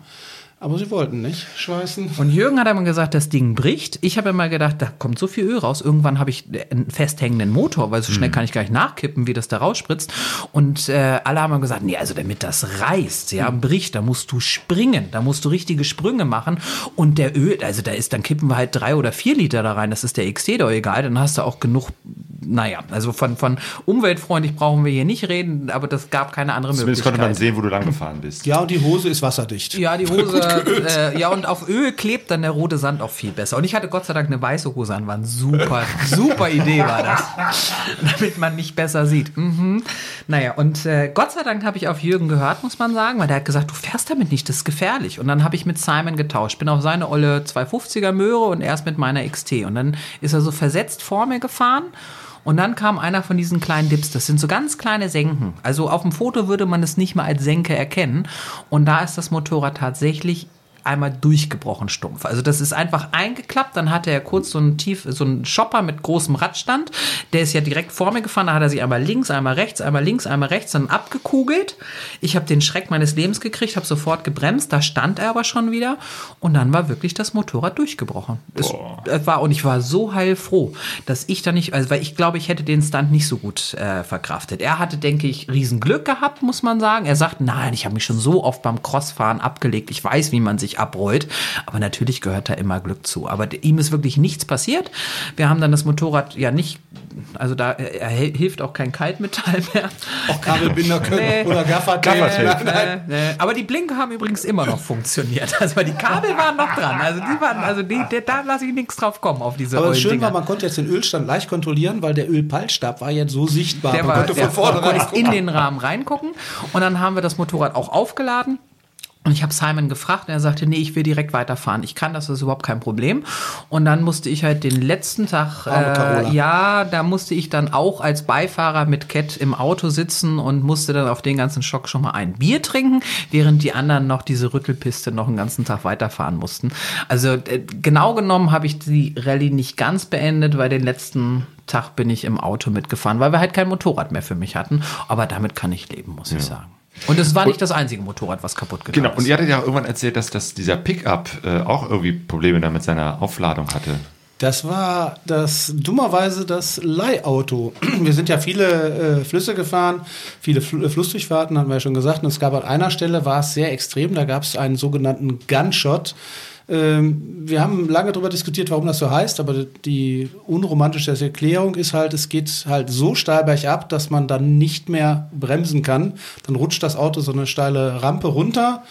Aber sie wollten nicht schweißen. Und Jürgen hat einmal gesagt, das Ding bricht. Ich habe immer gedacht, da kommt so viel Öl raus. Irgendwann habe ich einen festhängenden Motor, weil so schnell kann ich gar nicht nachkippen, wie das da rausspritzt. Und äh, alle haben gesagt, nee, also damit das reißt, ja, bricht, da musst du springen, da musst du richtige Sprünge machen. Und der Öl, also da ist, dann kippen wir halt drei oder vier Liter da rein. Das ist der XT doch egal. Dann hast du auch genug. Naja, also von, von umweltfreundlich brauchen wir hier nicht reden, aber das gab keine andere Zumindest Möglichkeit. konnte man sehen, wo du lang gefahren bist. Ja, und die Hose ist wasserdicht. Ja, die Hose, äh, ja, und auf Öl klebt dann der rote Sand auch viel besser. Und ich hatte Gott sei Dank eine weiße Hose an, war eine super, super Idee war das. Damit man mich besser sieht. Mhm. Naja, und äh, Gott sei Dank habe ich auf Jürgen gehört, muss man sagen, weil der hat gesagt, du fährst damit nicht, das ist gefährlich. Und dann habe ich mit Simon getauscht. Bin auf seine olle 250er Möhre und erst mit meiner XT. Und dann ist er so versetzt vor mir gefahren. Und dann kam einer von diesen kleinen Dips. Das sind so ganz kleine Senken. Also auf dem Foto würde man es nicht mal als Senke erkennen. Und da ist das Motorrad tatsächlich einmal durchgebrochen stumpf. Also das ist einfach eingeklappt, dann hatte er kurz so einen tief, so einen Shopper mit großem Radstand, der ist ja direkt vor mir gefahren, da hat er sich einmal links, einmal rechts, einmal links, einmal rechts, dann abgekugelt. Ich habe den Schreck meines Lebens gekriegt, habe sofort gebremst, da stand er aber schon wieder und dann war wirklich das Motorrad durchgebrochen. Es, es war und ich war so heilfroh, dass ich da nicht, also weil ich glaube, ich hätte den Stunt nicht so gut äh, verkraftet. Er hatte, denke ich, Riesenglück gehabt, muss man sagen. Er sagt, nein, ich habe mich schon so oft beim Crossfahren abgelegt. Ich weiß, wie man sich abrollt. Aber natürlich gehört da immer Glück zu. Aber ihm ist wirklich nichts passiert. Wir haben dann das Motorrad ja nicht, also da hilft auch kein Kaltmetall mehr. Auch Kabelbinder können Nee. oder Gaffertape. Nein, nein. Äh, aber die Blinker haben übrigens immer noch funktioniert. Also die Kabel waren noch dran. Also die waren, also die, die, da lasse ich nichts drauf kommen auf diese Aber schön war, man konnte jetzt den Ölstand leicht kontrollieren, weil der Ölpeilstab war jetzt so sichtbar. Der man war, konnte der, von vorne du konntest reingucken. in den Rahmen reingucken und dann haben wir das Motorrad auch aufgeladen. Und ich habe Simon gefragt und er sagte, nee, ich will direkt weiterfahren. Ich kann das, das ist überhaupt kein Problem. Und dann musste ich halt den letzten Tag, äh, ja, da musste ich dann auch als Beifahrer mit Cat im Auto sitzen und musste dann auf den ganzen Schock schon mal ein Bier trinken, während die anderen noch diese Rüttelpiste noch einen ganzen Tag weiterfahren mussten. Also äh, genau genommen habe ich die Rallye nicht ganz beendet, weil den letzten Tag bin ich im Auto mitgefahren, weil wir halt kein Motorrad mehr für mich hatten. Aber damit kann ich leben, muss ich sagen. Und es war nicht das einzige Motorrad, was kaputt gegangen Genau, ist. und ihr hattet ja auch irgendwann erzählt, dass, dass dieser Pickup äh, auch irgendwie Probleme da mit seiner Aufladung hatte. Das war das dummerweise das Leihauto. Wir sind ja viele äh, Flüsse gefahren, viele Fl Flussdurchfahrten, haben wir ja schon gesagt. Und es gab an einer Stelle, war es sehr extrem, da gab es einen sogenannten Gunshot. Ähm, wir haben lange darüber diskutiert, warum das so heißt, aber die unromantische Erklärung ist halt, es geht halt so steil bergab, dass man dann nicht mehr bremsen kann. Dann rutscht das Auto so eine steile Rampe runter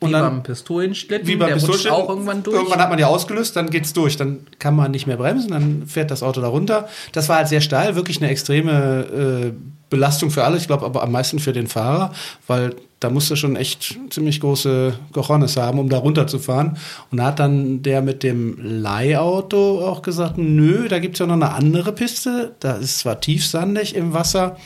Und Wie dann beim Pistolenschlitten, wie beim der rutscht Pistolschlitten. auch irgendwann durch. Irgendwann hat man die ausgelöst, dann geht's durch. Dann kann man nicht mehr bremsen, dann fährt das Auto da runter. Das war halt sehr steil, wirklich eine extreme äh, Belastung für alle. Ich glaube aber am meisten für den Fahrer, weil da musste schon echt ziemlich große Cojones haben, um da runterzufahren. Und da hat dann der mit dem Leihauto auch gesagt, nö, da gibt's ja noch eine andere Piste. Da ist zwar tiefsandig im Wasser,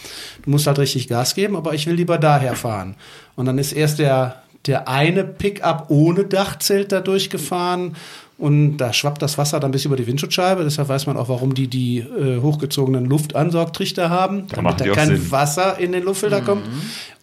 du musst halt richtig Gas geben, aber ich will lieber daher fahren. Und dann ist erst der, der eine Pickup ohne Dachzelt da durchgefahren. Und da schwappt das Wasser dann bis über die Windschutzscheibe. Deshalb weiß man auch, warum die die äh, hochgezogenen Luftansaugtrichter haben, damit da die auch kein Sinn. Wasser in den Luftfilter kommt.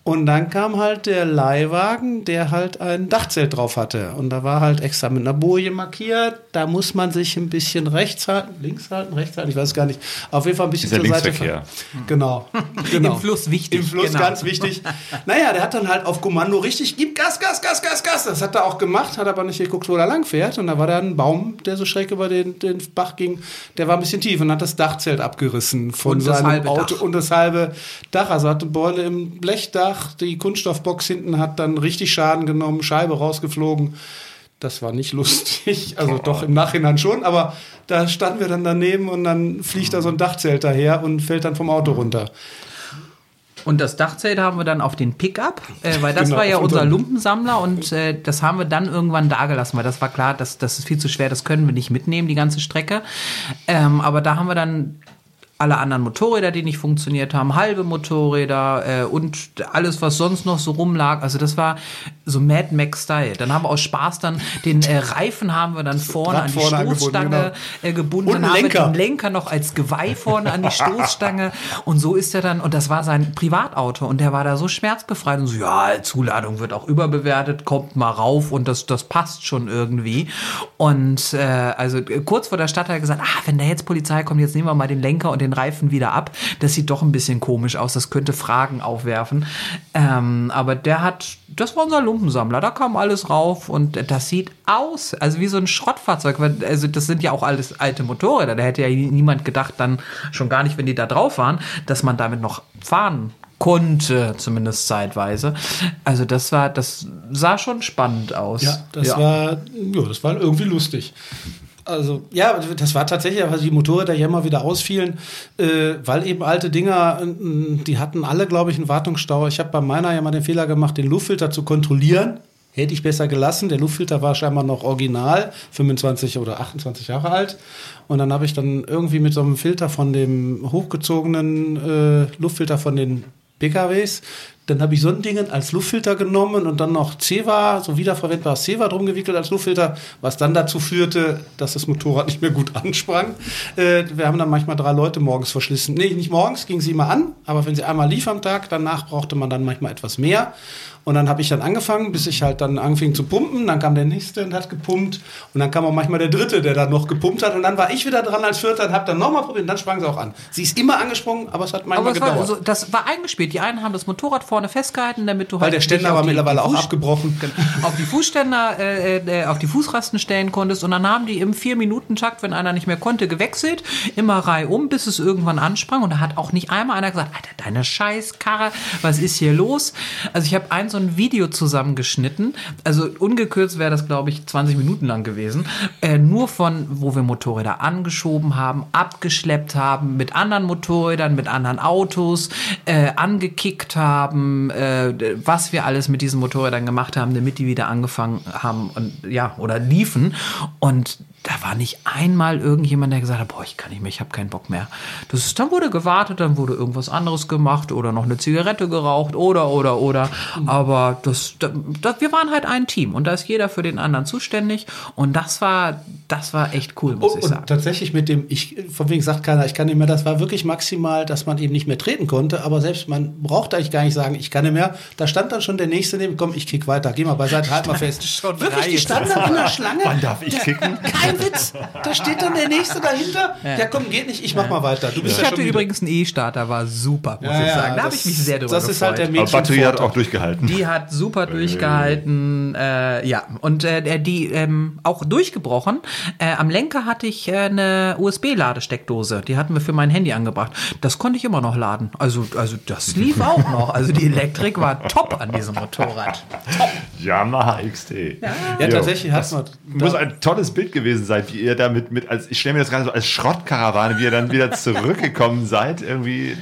Und dann kam halt der Leihwagen, der halt ein Dachzelt drauf hatte. Und da war halt extra mit einer Boje markiert. Da muss man sich ein bisschen rechts halten, links halten, rechts halten, ich weiß es gar nicht. Auf jeden Fall ein bisschen Ist ja zur Seite. Linksverkehr. fahren. Genau. genau. Im Fluss wichtig, Im Fluss genau. ganz wichtig. Naja, der hat dann halt auf Kommando richtig, gib Gas, Gas, Gas, Gas, Gas. Das hat er auch gemacht, hat aber nicht geguckt, wo er lang fährt. Und da war da ein Baum, der so schräg über den, den Bach ging. Der war ein bisschen tief und hat das Dachzelt abgerissen von seinem Auto Dach. und das halbe Dach. Also hatte Beule im Blechdach, die Kunststoffbox hinten hat dann richtig Schaden genommen, Scheibe rausgeflogen. Das war nicht lustig, also doch im Nachhinein schon, aber da standen wir dann daneben und dann fliegt da so ein Dachzelt daher und fällt dann vom Auto runter. Und das Dachzelt haben wir dann auf den Pickup, äh, weil das Genau, war ja unser Lumpensammler und äh, das haben wir dann irgendwann dagelassen, weil das war klar, das, das ist viel zu schwer, das können wir nicht mitnehmen, die ganze Strecke. Ähm, aber da haben wir dann alle anderen Motorräder, die nicht funktioniert haben, halbe Motorräder äh, und alles, was sonst noch so rumlag. Also das war so Mad Max-Style. Dann haben wir aus Spaß dann den äh, Reifen haben wir dann vorne Rad an die vorne Stoßstange äh, gebunden. Und dann einen haben Lenker. wir den Lenker noch als Geweih vorne an die Stoßstange. Und so ist er dann, und das war sein Privatauto. Und der war da so schmerzbefreit und so, ja, Zuladung wird auch überbewertet, kommt mal rauf und das, das passt schon irgendwie. Und äh, also kurz vor der Stadt hat er gesagt, ah, wenn da jetzt Polizei kommt, jetzt nehmen wir mal den Lenker und den Reifen wieder ab. Das sieht doch ein bisschen komisch aus, das könnte Fragen aufwerfen. Ähm, aber der hat, das war unser Lumpensammler, da kam alles rauf und das sieht aus, also wie so ein Schrottfahrzeug. Also das sind ja auch alles alte Motorräder. Da hätte ja niemand gedacht, dann schon gar nicht, wenn die da drauf waren, dass man damit noch fahren konnte, zumindest zeitweise. Also das war, das sah schon spannend aus. Ja, das war, ja, das war irgendwie lustig. Also, ja, das war tatsächlich, weil die Motorräder ja immer wieder ausfielen, äh, weil eben alte Dinger, äh, die hatten alle, glaube ich, einen Wartungsstau. Ich habe bei meiner ja mal den Fehler gemacht, den Luftfilter zu kontrollieren. Hätte ich besser gelassen. Der Luftfilter war scheinbar noch original, 25 oder 28 Jahre alt. Und dann habe ich dann irgendwie mit so einem Filter von dem hochgezogenen äh, Luftfilter von den PKWs. Dann habe ich so ein Ding als Luftfilter genommen und dann noch Ceva, so wiederverwendbares Ceva drum gewickelt als Luftfilter, was dann dazu führte, dass das Motorrad nicht mehr gut ansprang. Äh, wir haben dann manchmal drei Leute morgens verschlissen. Nee, nicht morgens, ging sie immer an, aber wenn sie einmal lief am Tag, danach brauchte man dann manchmal etwas mehr. Und dann habe ich dann angefangen, bis ich halt dann anfing zu pumpen. Dann kam der nächste und hat gepumpt. Und dann kam auch manchmal der dritte, der dann noch gepumpt hat. Und dann war ich wieder dran als Vierter und habe dann nochmal probiert. Und dann sprang sie auch an. Sie ist immer angesprungen, aber es hat manchmal Aber es war, gedauert. so, das war eingespielt. Die einen haben das Motorrad vorne festgehalten, damit du Weil halt der Ständer war die- mittlerweile die auch abgebrochen. auf die Fußständer, äh, äh, auf die Fußrasten stellen konntest. Und dann haben die im Vier-Minuten-Takt, wenn einer nicht mehr konnte, gewechselt, immer reihum, bis es irgendwann ansprang. Und da hat auch nicht einmal einer gesagt, Alter, deine Scheißkarre, was ist hier los? Also ich habe ein so ein Video zusammengeschnitten. Also ungekürzt wäre das, glaube ich, 20 Minuten lang gewesen. Äh, nur von, wo wir Motorräder angeschoben haben, abgeschleppt haben, mit anderen Motorrädern, mit anderen Autos, äh, angekickt haben, äh, was wir alles mit diesen Motorrädern gemacht haben, damit die wieder angefangen haben und ja, oder liefen. Und da war nicht einmal irgendjemand, der gesagt hat, boah, ich kann nicht mehr, ich habe keinen Bock mehr. Das ist, dann wurde gewartet, dann wurde irgendwas anderes gemacht oder noch eine Zigarette geraucht oder, oder, oder. Aber das, das, wir waren halt ein Team und da ist jeder für den anderen zuständig und das war, das war echt cool, muss Oh, ich und sagen. tatsächlich mit dem, ich, von wegen sagt keiner, ich kann nicht mehr, das war wirklich maximal, dass man eben nicht mehr treten konnte, aber selbst man brauchte eigentlich gar nicht sagen, ich kann nicht mehr. Da stand dann schon der Nächste neben, komm, ich kick weiter, geh mal beiseite, halt mal fest. schon wirklich, die standen dann in der Schlange. Wann darf ich kicken? Kein Witz. Da steht dann der Nächste dahinter. Ja, komm, geht nicht, ich mach mal weiter. Du bist Ich ja hatte übrigens einen E-Starter, war super, muss Ja, ich ja, sagen. Da habe ich mich sehr drüber Das ist halt der gefreut. Aber Batterie hat auch durchgehalten. Die hat super durchgehalten, äh, ja. Und äh, der- die ähm, auch durchgebrochen. Äh, am Lenker hatte ich äh, eine USB-Ladesteckdose. Die hatten wir für mein Handy angebracht. Das konnte ich immer noch laden. Also, also das lief auch noch. Also die Elektrik war top an diesem Motorrad. Yamaha XT. Ja, Ja, tatsächlich hat das man. Muss ein tolles Bild gewesen sein, wie ihr damit mit, als ich stelle mir das gerade so als Schrottkarawane, wie ihr dann wieder zurückgekommen seid, irgendwie.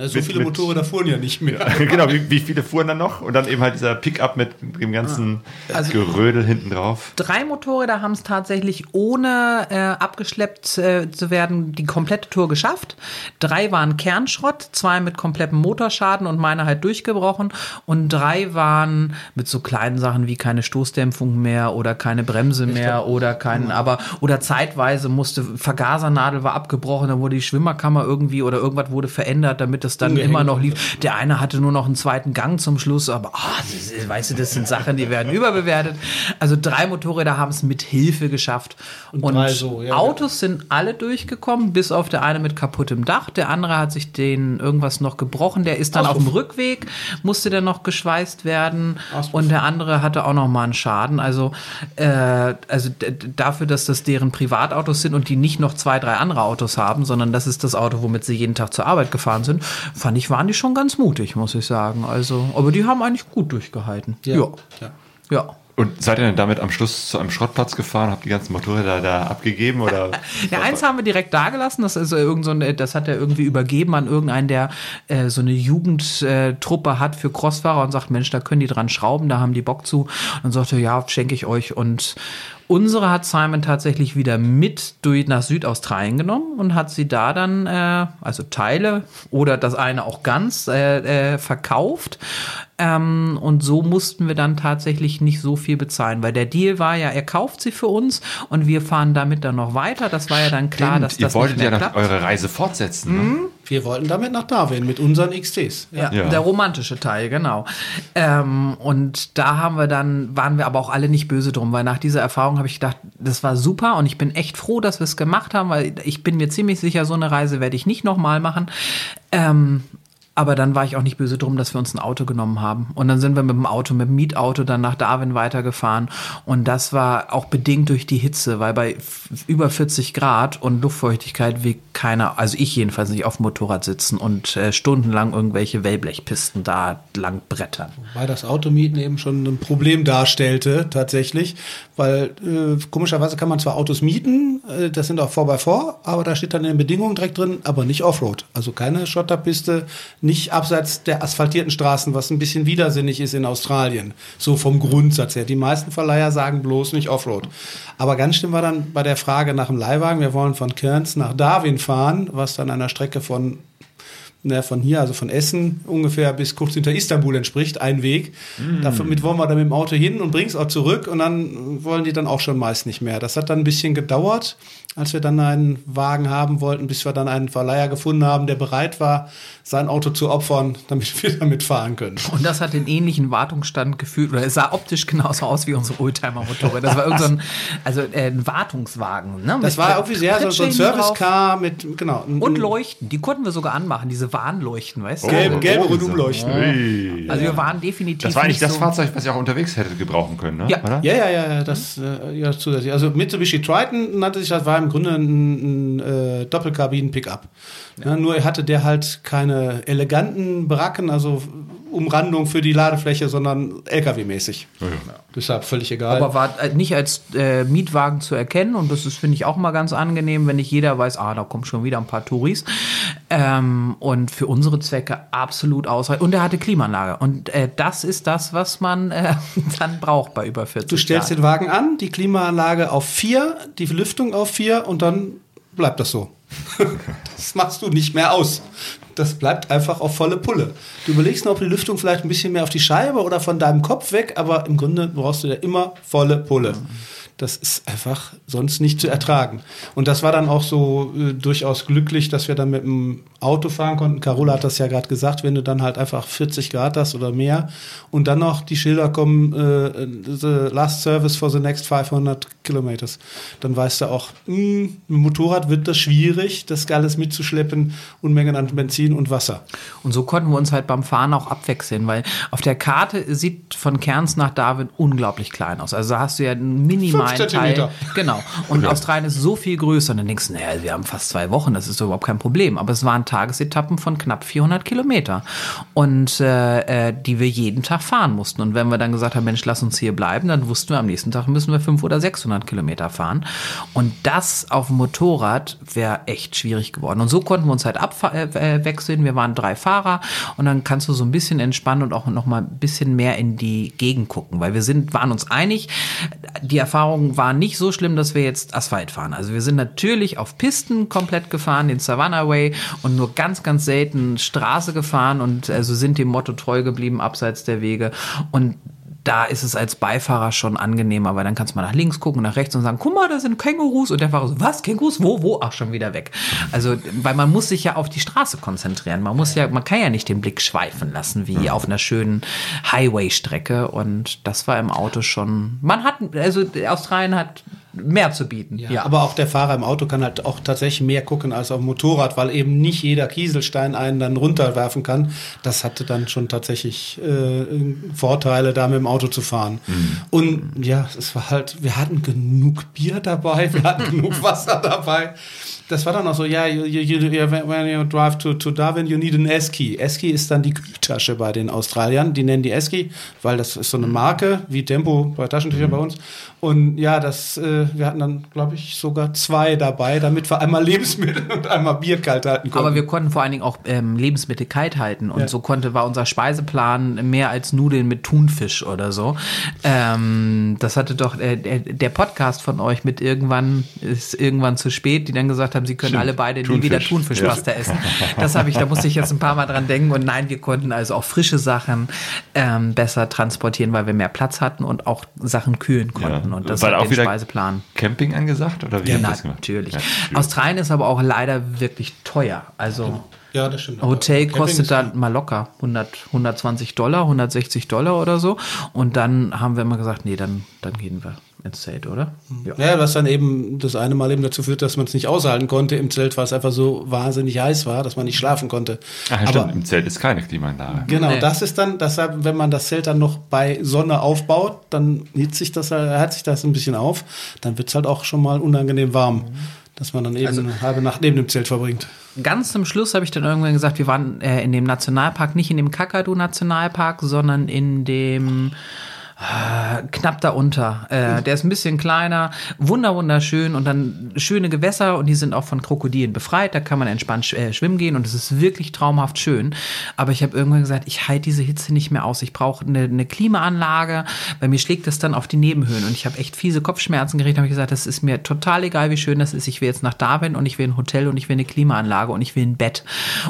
Ja, so mit- viele mit- Motorräder fuhren ja nicht mehr. genau, wie, wie viele fuhren dann noch? Und dann eben halt dieser Pickup mit dem ganzen Also- Gerödel hinten drauf. Drei Motorräder haben es tatsächlich ohne äh, abgeschleppt äh, zu werden die komplette Tour geschafft. Drei waren Kernschrott, zwei mit komplettem Motorschaden und meine halt durchgebrochen. Und drei waren mit so kleinen Sachen wie keine Stoßdämpfung mehr oder keine Bremse mehr oder kein, aber oder zeitweise musste Vergasernadel war abgebrochen, dann wurde die Schwimmerkammer irgendwie oder irgendwas wurde verändert, damit es dann Umgehängt immer noch lief. Der eine hatte nur noch einen zweiten Gang zum Schluss, aber ah, das ist- weißt du, das sind Sachen, die werden überbewertet. Also drei Motorräder haben es mit Hilfe geschafft. Und, drei so, ja, Autos sind alle durchgekommen, bis auf der eine mit kaputtem Dach. Der andere hat sich den irgendwas noch gebrochen. Der ist dann auf dem Rückweg, musste der noch geschweißt werden. Auspuff. Und der andere hatte auch noch mal einen Schaden. Also, äh, also dafür, dass das deren Privatautos sind und die nicht noch zwei, drei andere Autos haben, sondern das ist das Auto, womit sie jeden Tag zur Arbeit gefahren sind, fand ich, waren die schon ganz mutig, muss ich sagen. Also, aber die haben eigentlich gut durchgehalten. Ja. Ja. ja. Und seid ihr denn damit am Schluss zu einem Schrottplatz gefahren, habt die ganzen Motorräder da abgegeben oder? Ja, eins haben wir direkt da gelassen. Das ist äh, irgend so ein, das hat er irgendwie übergeben an irgendeinen, der äh, so eine Jugendtruppe hat für Crossfahrer und sagt, Mensch, da können die dran schrauben, da haben die Bock zu. Und dann sagte er, ja, schenke ich euch. Und unsere hat Simon tatsächlich wieder mit durch nach Südaustralien genommen und hat sie da dann, äh, also Teile oder das eine auch ganz äh, äh, verkauft. Ähm, und so mussten wir dann tatsächlich nicht so viel bezahlen, weil der Deal war ja, er kauft sie für uns und wir fahren damit dann noch weiter. Das war ja dann klar, Stimmt, dass ihr das wolltet nicht ja noch klappt. eure Reise fortsetzen. Ne? Wir wollten damit nach Darwin mit unseren XTs. Ja, Ja. der romantische Teil, genau. Ähm, und da haben wir dann, waren wir aber auch alle nicht böse drum, weil nach dieser Erfahrung habe ich gedacht, das war super und ich bin echt froh, dass wir es gemacht haben, weil ich bin mir ziemlich sicher, so eine Reise werde ich nicht nochmal machen. Ähm, aber dann war ich auch nicht böse drum, dass wir uns ein Auto genommen haben. Und dann sind wir mit dem Auto, mit dem Mietauto dann nach Darwin weitergefahren. Und das war auch bedingt durch die Hitze, weil bei über 40 Grad und Luftfeuchtigkeit will keiner, also ich jedenfalls nicht auf dem Motorrad sitzen und äh, stundenlang irgendwelche Wellblechpisten da lang brettern. Weil das Automieten eben schon ein Problem darstellte, tatsächlich. Weil äh, komischerweise kann man zwar Autos mieten, äh, das sind auch 4x4, aber da steht dann in den Bedingungen direkt drin, aber nicht Offroad. Also keine Schotterpiste, nicht abseits der asphaltierten Straßen, was ein bisschen widersinnig ist in Australien. So vom Grundsatz her. Die meisten Verleiher sagen bloß nicht Offroad. Aber ganz schlimm war dann bei der Frage nach dem Leihwagen. Wir wollen von Cairns nach Darwin fahren, was dann einer Strecke von na, von hier, also von Essen ungefähr bis kurz hinter Istanbul entspricht, ein Weg. Damit wollen wir dann mit dem Auto hin und bringen es auch zurück und dann wollen die dann auch schon meist nicht mehr. Das hat dann ein bisschen gedauert, als wir dann einen Wagen haben wollten, bis wir dann einen Verleiher gefunden haben, der bereit war, sein Auto zu opfern, damit wir damit fahren können. Und das hat den ähnlichen Wartungsstand gefühlt, oder es sah optisch genauso aus wie unsere Oldtimer-Motorräder. Das war irgend so ein, also äh, ein Wartungswagen. Ne? Das Mit war irgendwie sehr so, so ein. Service-Car mit, genau. Und Leuchten, die konnten wir sogar anmachen, diese Warnleuchten, weißt du? Gelb, gelbe Oh, Rundumleuchten. Ui. Also wir waren definitiv Das war eigentlich nicht das so Fahrzeug, was ihr auch unterwegs hättet gebrauchen können, ne? Ja. oder? Ja, ja, ja, ja, das äh, ja, zusätzlich. Also Mitsubishi Triton nannte sich das, war im Grunde ein, ein äh, Doppelkabinen-Pickup. Ja, nur hatte der halt keine eleganten Bracken, also Umrandung für die Ladefläche, sondern LKW-mäßig. Deshalb völlig egal. aber war äh, nicht als äh, Mietwagen zu erkennen und das ist, finde ich, auch mal ganz angenehm, wenn nicht jeder weiß, ah, da kommen schon wieder ein paar Touris. Ähm, und für unsere Zwecke absolut ausreichend. Und er hatte Klimaanlage. Und äh, das ist das, was man äh, dann braucht bei über 40 du stellst Grad. den Wagen an, die Klimaanlage auf vier, die Lüftung auf vier und dann bleibt das so. das machst du nicht mehr aus. Das bleibt einfach auf volle Pulle. Du überlegst noch, ob die Lüftung vielleicht ein bisschen mehr auf die Scheibe oder von deinem Kopf weg, aber im Grunde brauchst du ja immer volle Pulle. Das ist einfach sonst nicht zu ertragen. Und das war dann auch so äh, durchaus glücklich, dass wir dann mit dem Auto fahren konnten. Carola hat das ja gerade gesagt, wenn du dann halt einfach 40 Grad hast oder mehr und dann noch die Schilder kommen, äh, the last service for the next 500 kilometers, dann weißt du auch, mh, mit dem Motorrad wird das schwierig, das alles mitzuschleppen, Unmengen an Benzin und Wasser. Und so konnten wir uns halt beim Fahren auch abwechseln, weil auf der Karte sieht von Kerns nach Darwin unglaublich klein aus. Also da hast du ja einen minimalen Teil. Genau. Und Australien ist so viel größer. Und dann denkst du, naja, wir haben fast zwei Wochen, das ist doch überhaupt kein Problem. Aber es waren Tagesetappen von knapp 400 Kilometer und äh, äh, die wir jeden Tag fahren mussten. Und wenn wir dann gesagt haben, Mensch, lass uns hier bleiben, dann wussten wir, am nächsten Tag müssen wir 500 oder 600 Kilometer fahren. Und das auf dem Motorrad wäre echt schwierig geworden. Und so konnten wir uns halt abwechseln. Wir waren drei Fahrer und dann kannst du so ein bisschen entspannen und auch noch mal ein bisschen mehr in die Gegend gucken, weil wir sind, waren uns einig, die Erfahrung war nicht so schlimm, dass wir jetzt Asphalt fahren. Also wir sind natürlich auf Pisten komplett gefahren, den Savannah Way und nur ganz, ganz selten Straße gefahren und also sind dem Motto treu geblieben, abseits der Wege. Und da ist es als Beifahrer schon angenehmer, weil dann kannst du mal nach links gucken, nach rechts und sagen, guck mal, da sind Kängurus. Und der Fahrer so, was, Kängurus? Wo, wo? Ach, schon wieder weg. Also, weil man muss sich ja auf die Straße konzentrieren. Man muss ja, man kann ja nicht den Blick schweifen lassen, wie auf einer schönen Highway-Strecke. Und das war im Auto schon, man hat, also Australien hat mehr zu bieten. Ja, ja, Aber auch der Fahrer im Auto kann halt auch tatsächlich mehr gucken als auf dem Motorrad, weil eben nicht jeder Kieselstein einen dann runterwerfen kann. Das hatte dann schon tatsächlich äh, Vorteile, da mit dem Auto zu fahren. Mhm. Und ja, es war halt, wir hatten genug Bier dabei, wir hatten genug Wasser dabei das war dann auch so, ja, you, you, you, when you drive to, to Darwin, you need an Esky. Esky ist dann die Kühltasche bei den Australiern. Die nennen die Esky, weil das ist so eine Marke, wie Tempo bei Taschentüchern mhm. bei uns. Und ja, das, äh, wir hatten dann, glaube ich, sogar zwei dabei, damit wir einmal Lebensmittel und einmal Bier kalt halten konnten. Aber wir konnten vor allen Dingen auch ähm, Lebensmittel kalt halten. Und ja. so konnte, war unser Speiseplan mehr als Nudeln mit Thunfisch oder so. Ähm, das hatte doch äh, der Podcast von euch mit irgendwann, ist irgendwann zu spät, die dann gesagt haben, haben, sie können Stimmt. alle beide Thunfisch. nie wieder Thunfischpasta ja. essen. Das habe ich, da musste ich jetzt ein paar Mal dran denken. Und nein, wir konnten also auch frische Sachen ähm, besser transportieren, weil wir mehr Platz hatten und auch Sachen kühlen konnten. Ja. Und das war auch den wieder Speiseplan. Camping angesagt oder wie? Ja, natürlich. Ja, Australien ist aber auch leider wirklich teuer. Also ja, das stimmt. Hotel kostet dann mal locker 100, 120 Dollar, 160 Dollar oder so. Und dann haben wir immer gesagt, nee, dann, dann gehen wir ins Zelt, oder? Ja. ja, was dann eben das eine Mal eben dazu führt, dass man es nicht aushalten konnte im Zelt, weil es einfach so wahnsinnig heiß war, dass man nicht schlafen konnte. Ach, ja, Aber stimmt, im Zelt ist keine Klimaanlage. Genau, nee. das ist dann, deshalb, wenn man das Zelt dann noch bei Sonne aufbaut, dann hitzt sich das, hat sich das ein bisschen auf, dann wird es halt auch schon mal unangenehm warm. Mhm dass man dann eben also, eine halbe Nacht neben dem Zelt verbringt. Ganz zum Schluss habe ich dann irgendwann gesagt, wir waren äh, in dem Nationalpark, nicht in dem Kakadu-Nationalpark, sondern in dem äh, knapp darunter. Äh, der ist ein bisschen kleiner, wunder wunderschön und dann schöne Gewässer und die sind auch von Krokodilen befreit. Da kann man entspannt sch äh, schwimmen gehen und es ist wirklich traumhaft schön. Aber ich habe irgendwann gesagt, ich halte diese Hitze nicht mehr aus. Ich brauche eine, eine Klimaanlage, weil mir schlägt das dann auf die Nebenhöhen und ich habe echt fiese Kopfschmerzen gekriegt. Habe ich gesagt, das ist mir total egal, wie schön das ist. Ich will jetzt nach Darwin und ich will ein Hotel und ich will eine Klimaanlage und ich will ein Bett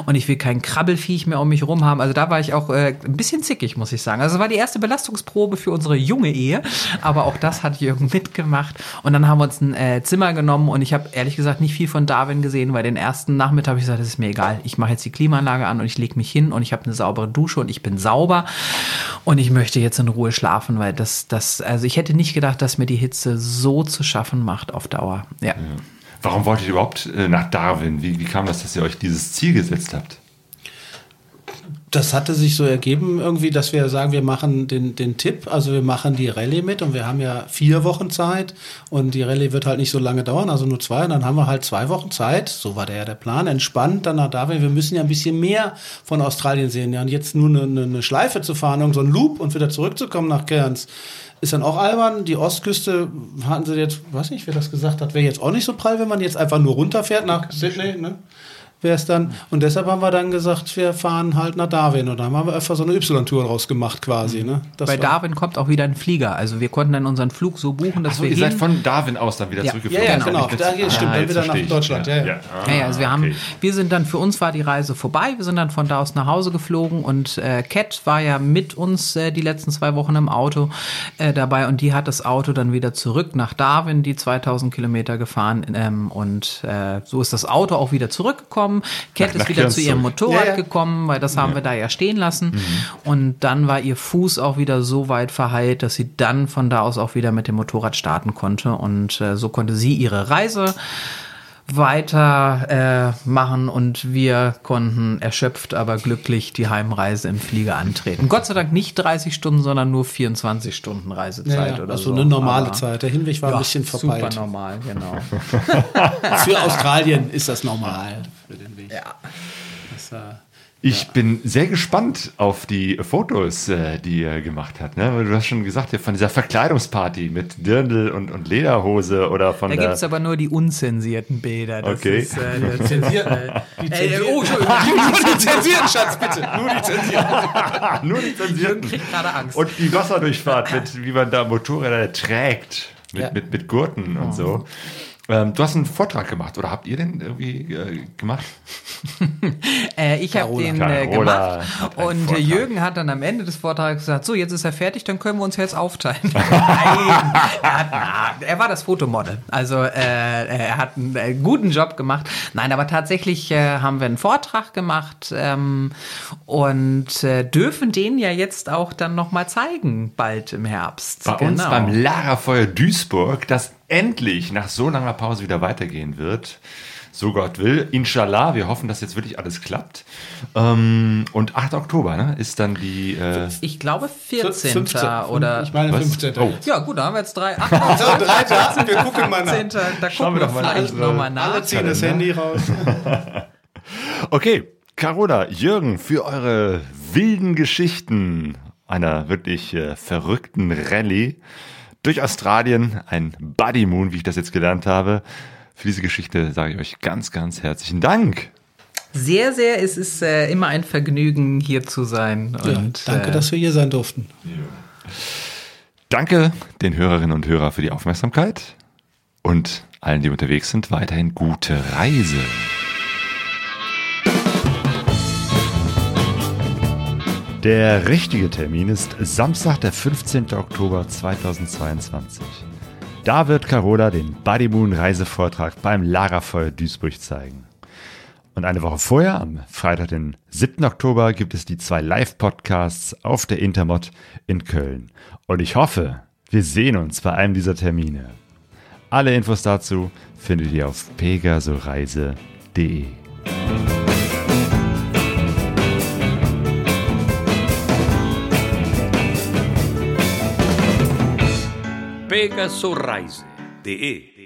und ich will kein Krabbelfiech mehr um mich rum haben. Also da war ich auch äh, ein bisschen zickig, muss ich sagen. Also war die erste Belastungsprobe für uns unsere junge Ehe. Aber auch das hat Jürgen mitgemacht. Und dann haben wir uns ein äh, Zimmer genommen und ich habe ehrlich gesagt nicht viel von Darwin gesehen, weil den ersten Nachmittag habe ich gesagt, das ist mir egal. Ich mache jetzt die Klimaanlage an und ich lege mich hin und ich habe eine saubere Dusche und ich bin sauber und ich möchte jetzt in Ruhe schlafen, weil das, das, also ich hätte nicht gedacht, dass mir die Hitze so zu schaffen macht auf Dauer. Ja. ja. Warum wollt ihr überhaupt äh, nach Darwin? Wie, wie kam das, dass ihr euch dieses Ziel gesetzt habt? Das hatte sich so ergeben irgendwie, dass wir sagen, wir machen den, den Tipp, also wir machen die Rallye mit und wir haben ja vier Wochen Zeit und die Rallye wird halt nicht so lange dauern, also nur zwei und dann haben wir halt zwei Wochen Zeit, so war der ja der Plan, entspannt dann nach Darwin, wir müssen ja ein bisschen mehr von Australien sehen, ja und jetzt nur eine, eine Schleife zu fahren, so ein Loop und wieder zurückzukommen nach Cairns, ist dann auch albern. Die Ostküste hatten sie jetzt, weiß nicht, wer das gesagt hat, wäre jetzt auch nicht so prall, wenn man jetzt einfach nur runterfährt nach Sydney. Ne? Wäre es dann. Und deshalb haben wir dann gesagt, wir fahren halt nach Darwin. Und dann haben wir einfach so eine Y-Tour rausgemacht quasi. Ne? Das Bei Darwin kommt auch wieder ein Flieger. Also wir konnten dann unseren Flug so buchen, dass Ach so, wir ihr seid von Darwin aus dann wieder ja. zurückgeflogen. Ja, ja, genau. Da geht, stimmt, ah, dann wieder nach Deutschland. Ja, ja. ja. Ah, ja also wir okay. haben, wir sind dann, für uns war die Reise vorbei. Wir sind dann von da aus nach Hause geflogen und äh, Cat war ja mit uns äh, die letzten zwei Wochen im Auto äh, dabei und die hat das Auto dann wieder zurück nach Darwin, die 2000 Kilometer gefahren ähm, und äh, so ist das Auto auch wieder zurückgekommen. Cat ist wieder zu ihrem Motorrad ja, ja. gekommen, weil das haben wir da ja stehen lassen. Mhm. Und dann war ihr Fuß auch wieder so weit verheilt, dass sie dann von da aus auch wieder mit dem Motorrad starten konnte. Und äh, so konnte sie ihre Reise weiter äh, machen und wir konnten erschöpft, aber glücklich die Heimreise im Flieger antreten. Gott sei Dank nicht 30 Stunden, sondern nur 24 Stunden Reisezeit ja, oder also so. eine normale aber Zeit. Der Hinweg war ja, ein bisschen verpeilt. Super normal, genau. für Australien ist das normal für den Weg. Ja. Das war. Ich bin sehr gespannt auf die Fotos, äh, die er gemacht hat. Ne? Weil Du hast schon gesagt, ja, von dieser Verkleidungsparty mit Dirndl und, und Lederhose oder von Da gibt es aber nur die unzensierten Bilder. Das Okay. Ist, äh, das zensiert, Die Ey, oh, Entschuldigung. Nur die zensierten, Schatz, bitte. Nur die zensierten. Nur die zensierten. kriegt gerade Angst. Und die Wasserdurchfahrt, mit, wie man da Motorräder trägt. Mit, Ja. mit, mit Gurten und so. Ähm, du hast einen Vortrag gemacht oder habt ihr den irgendwie äh, gemacht? Äh, ich habe den äh, gemacht und Vortrag. Jürgen hat dann am Ende des Vortrags gesagt, so jetzt ist er fertig, dann können wir uns jetzt aufteilen. Nein, er, hat, er war das Fotomodel, also äh, er hat einen äh, guten Job gemacht. Nein, aber tatsächlich äh, haben wir einen Vortrag gemacht ähm, und äh, dürfen den ja jetzt auch dann noch mal zeigen bald im Herbst. Bei uns beim Lagerfeuer Duisburg, das endlich nach so langer Pause wieder weitergehen wird. So Gott will. Inshallah, wir hoffen, dass jetzt wirklich alles klappt. Ähm, und 8. Oktober ne, ist dann die. Äh, Ich glaube 14. 15. oder Ich meine Was? 15. Oh. ja gut, da haben wir jetzt drei. Ach, So, drei Daten, wir gucken mal nach. 14. Da Schauen gucken wir wir doch mal vielleicht nochmal nach. Alle ziehen das Handy raus. Okay, Carola, Jürgen, für eure wilden Geschichten einer wirklich äh, verrückten Rallye durch Australien, ein Buddy Moon, wie ich das jetzt gelernt habe. Für diese Geschichte sage ich euch ganz, ganz herzlichen Dank. Sehr, sehr. Es ist äh, immer ein Vergnügen, hier zu sein. Ja, Und, danke, äh, dass wir hier sein durften. Danke den Hörerinnen und Hörern für die Aufmerksamkeit und allen, die unterwegs sind, weiterhin gute Reise. Der richtige Termin ist Samstag, der 15. Oktober 2022. Da wird Carola den Buddy Moon Reisevortrag beim Lagerfeuer Duisburg zeigen. Und eine Woche vorher, am Freitag, den 7. Oktober, gibt es die zwei Live-Podcasts auf der Intermod in Köln. Und ich hoffe, wir sehen uns bei einem dieser Termine. Alle Infos dazu findet ihr auf pegasoreise.de. pegasoreise.de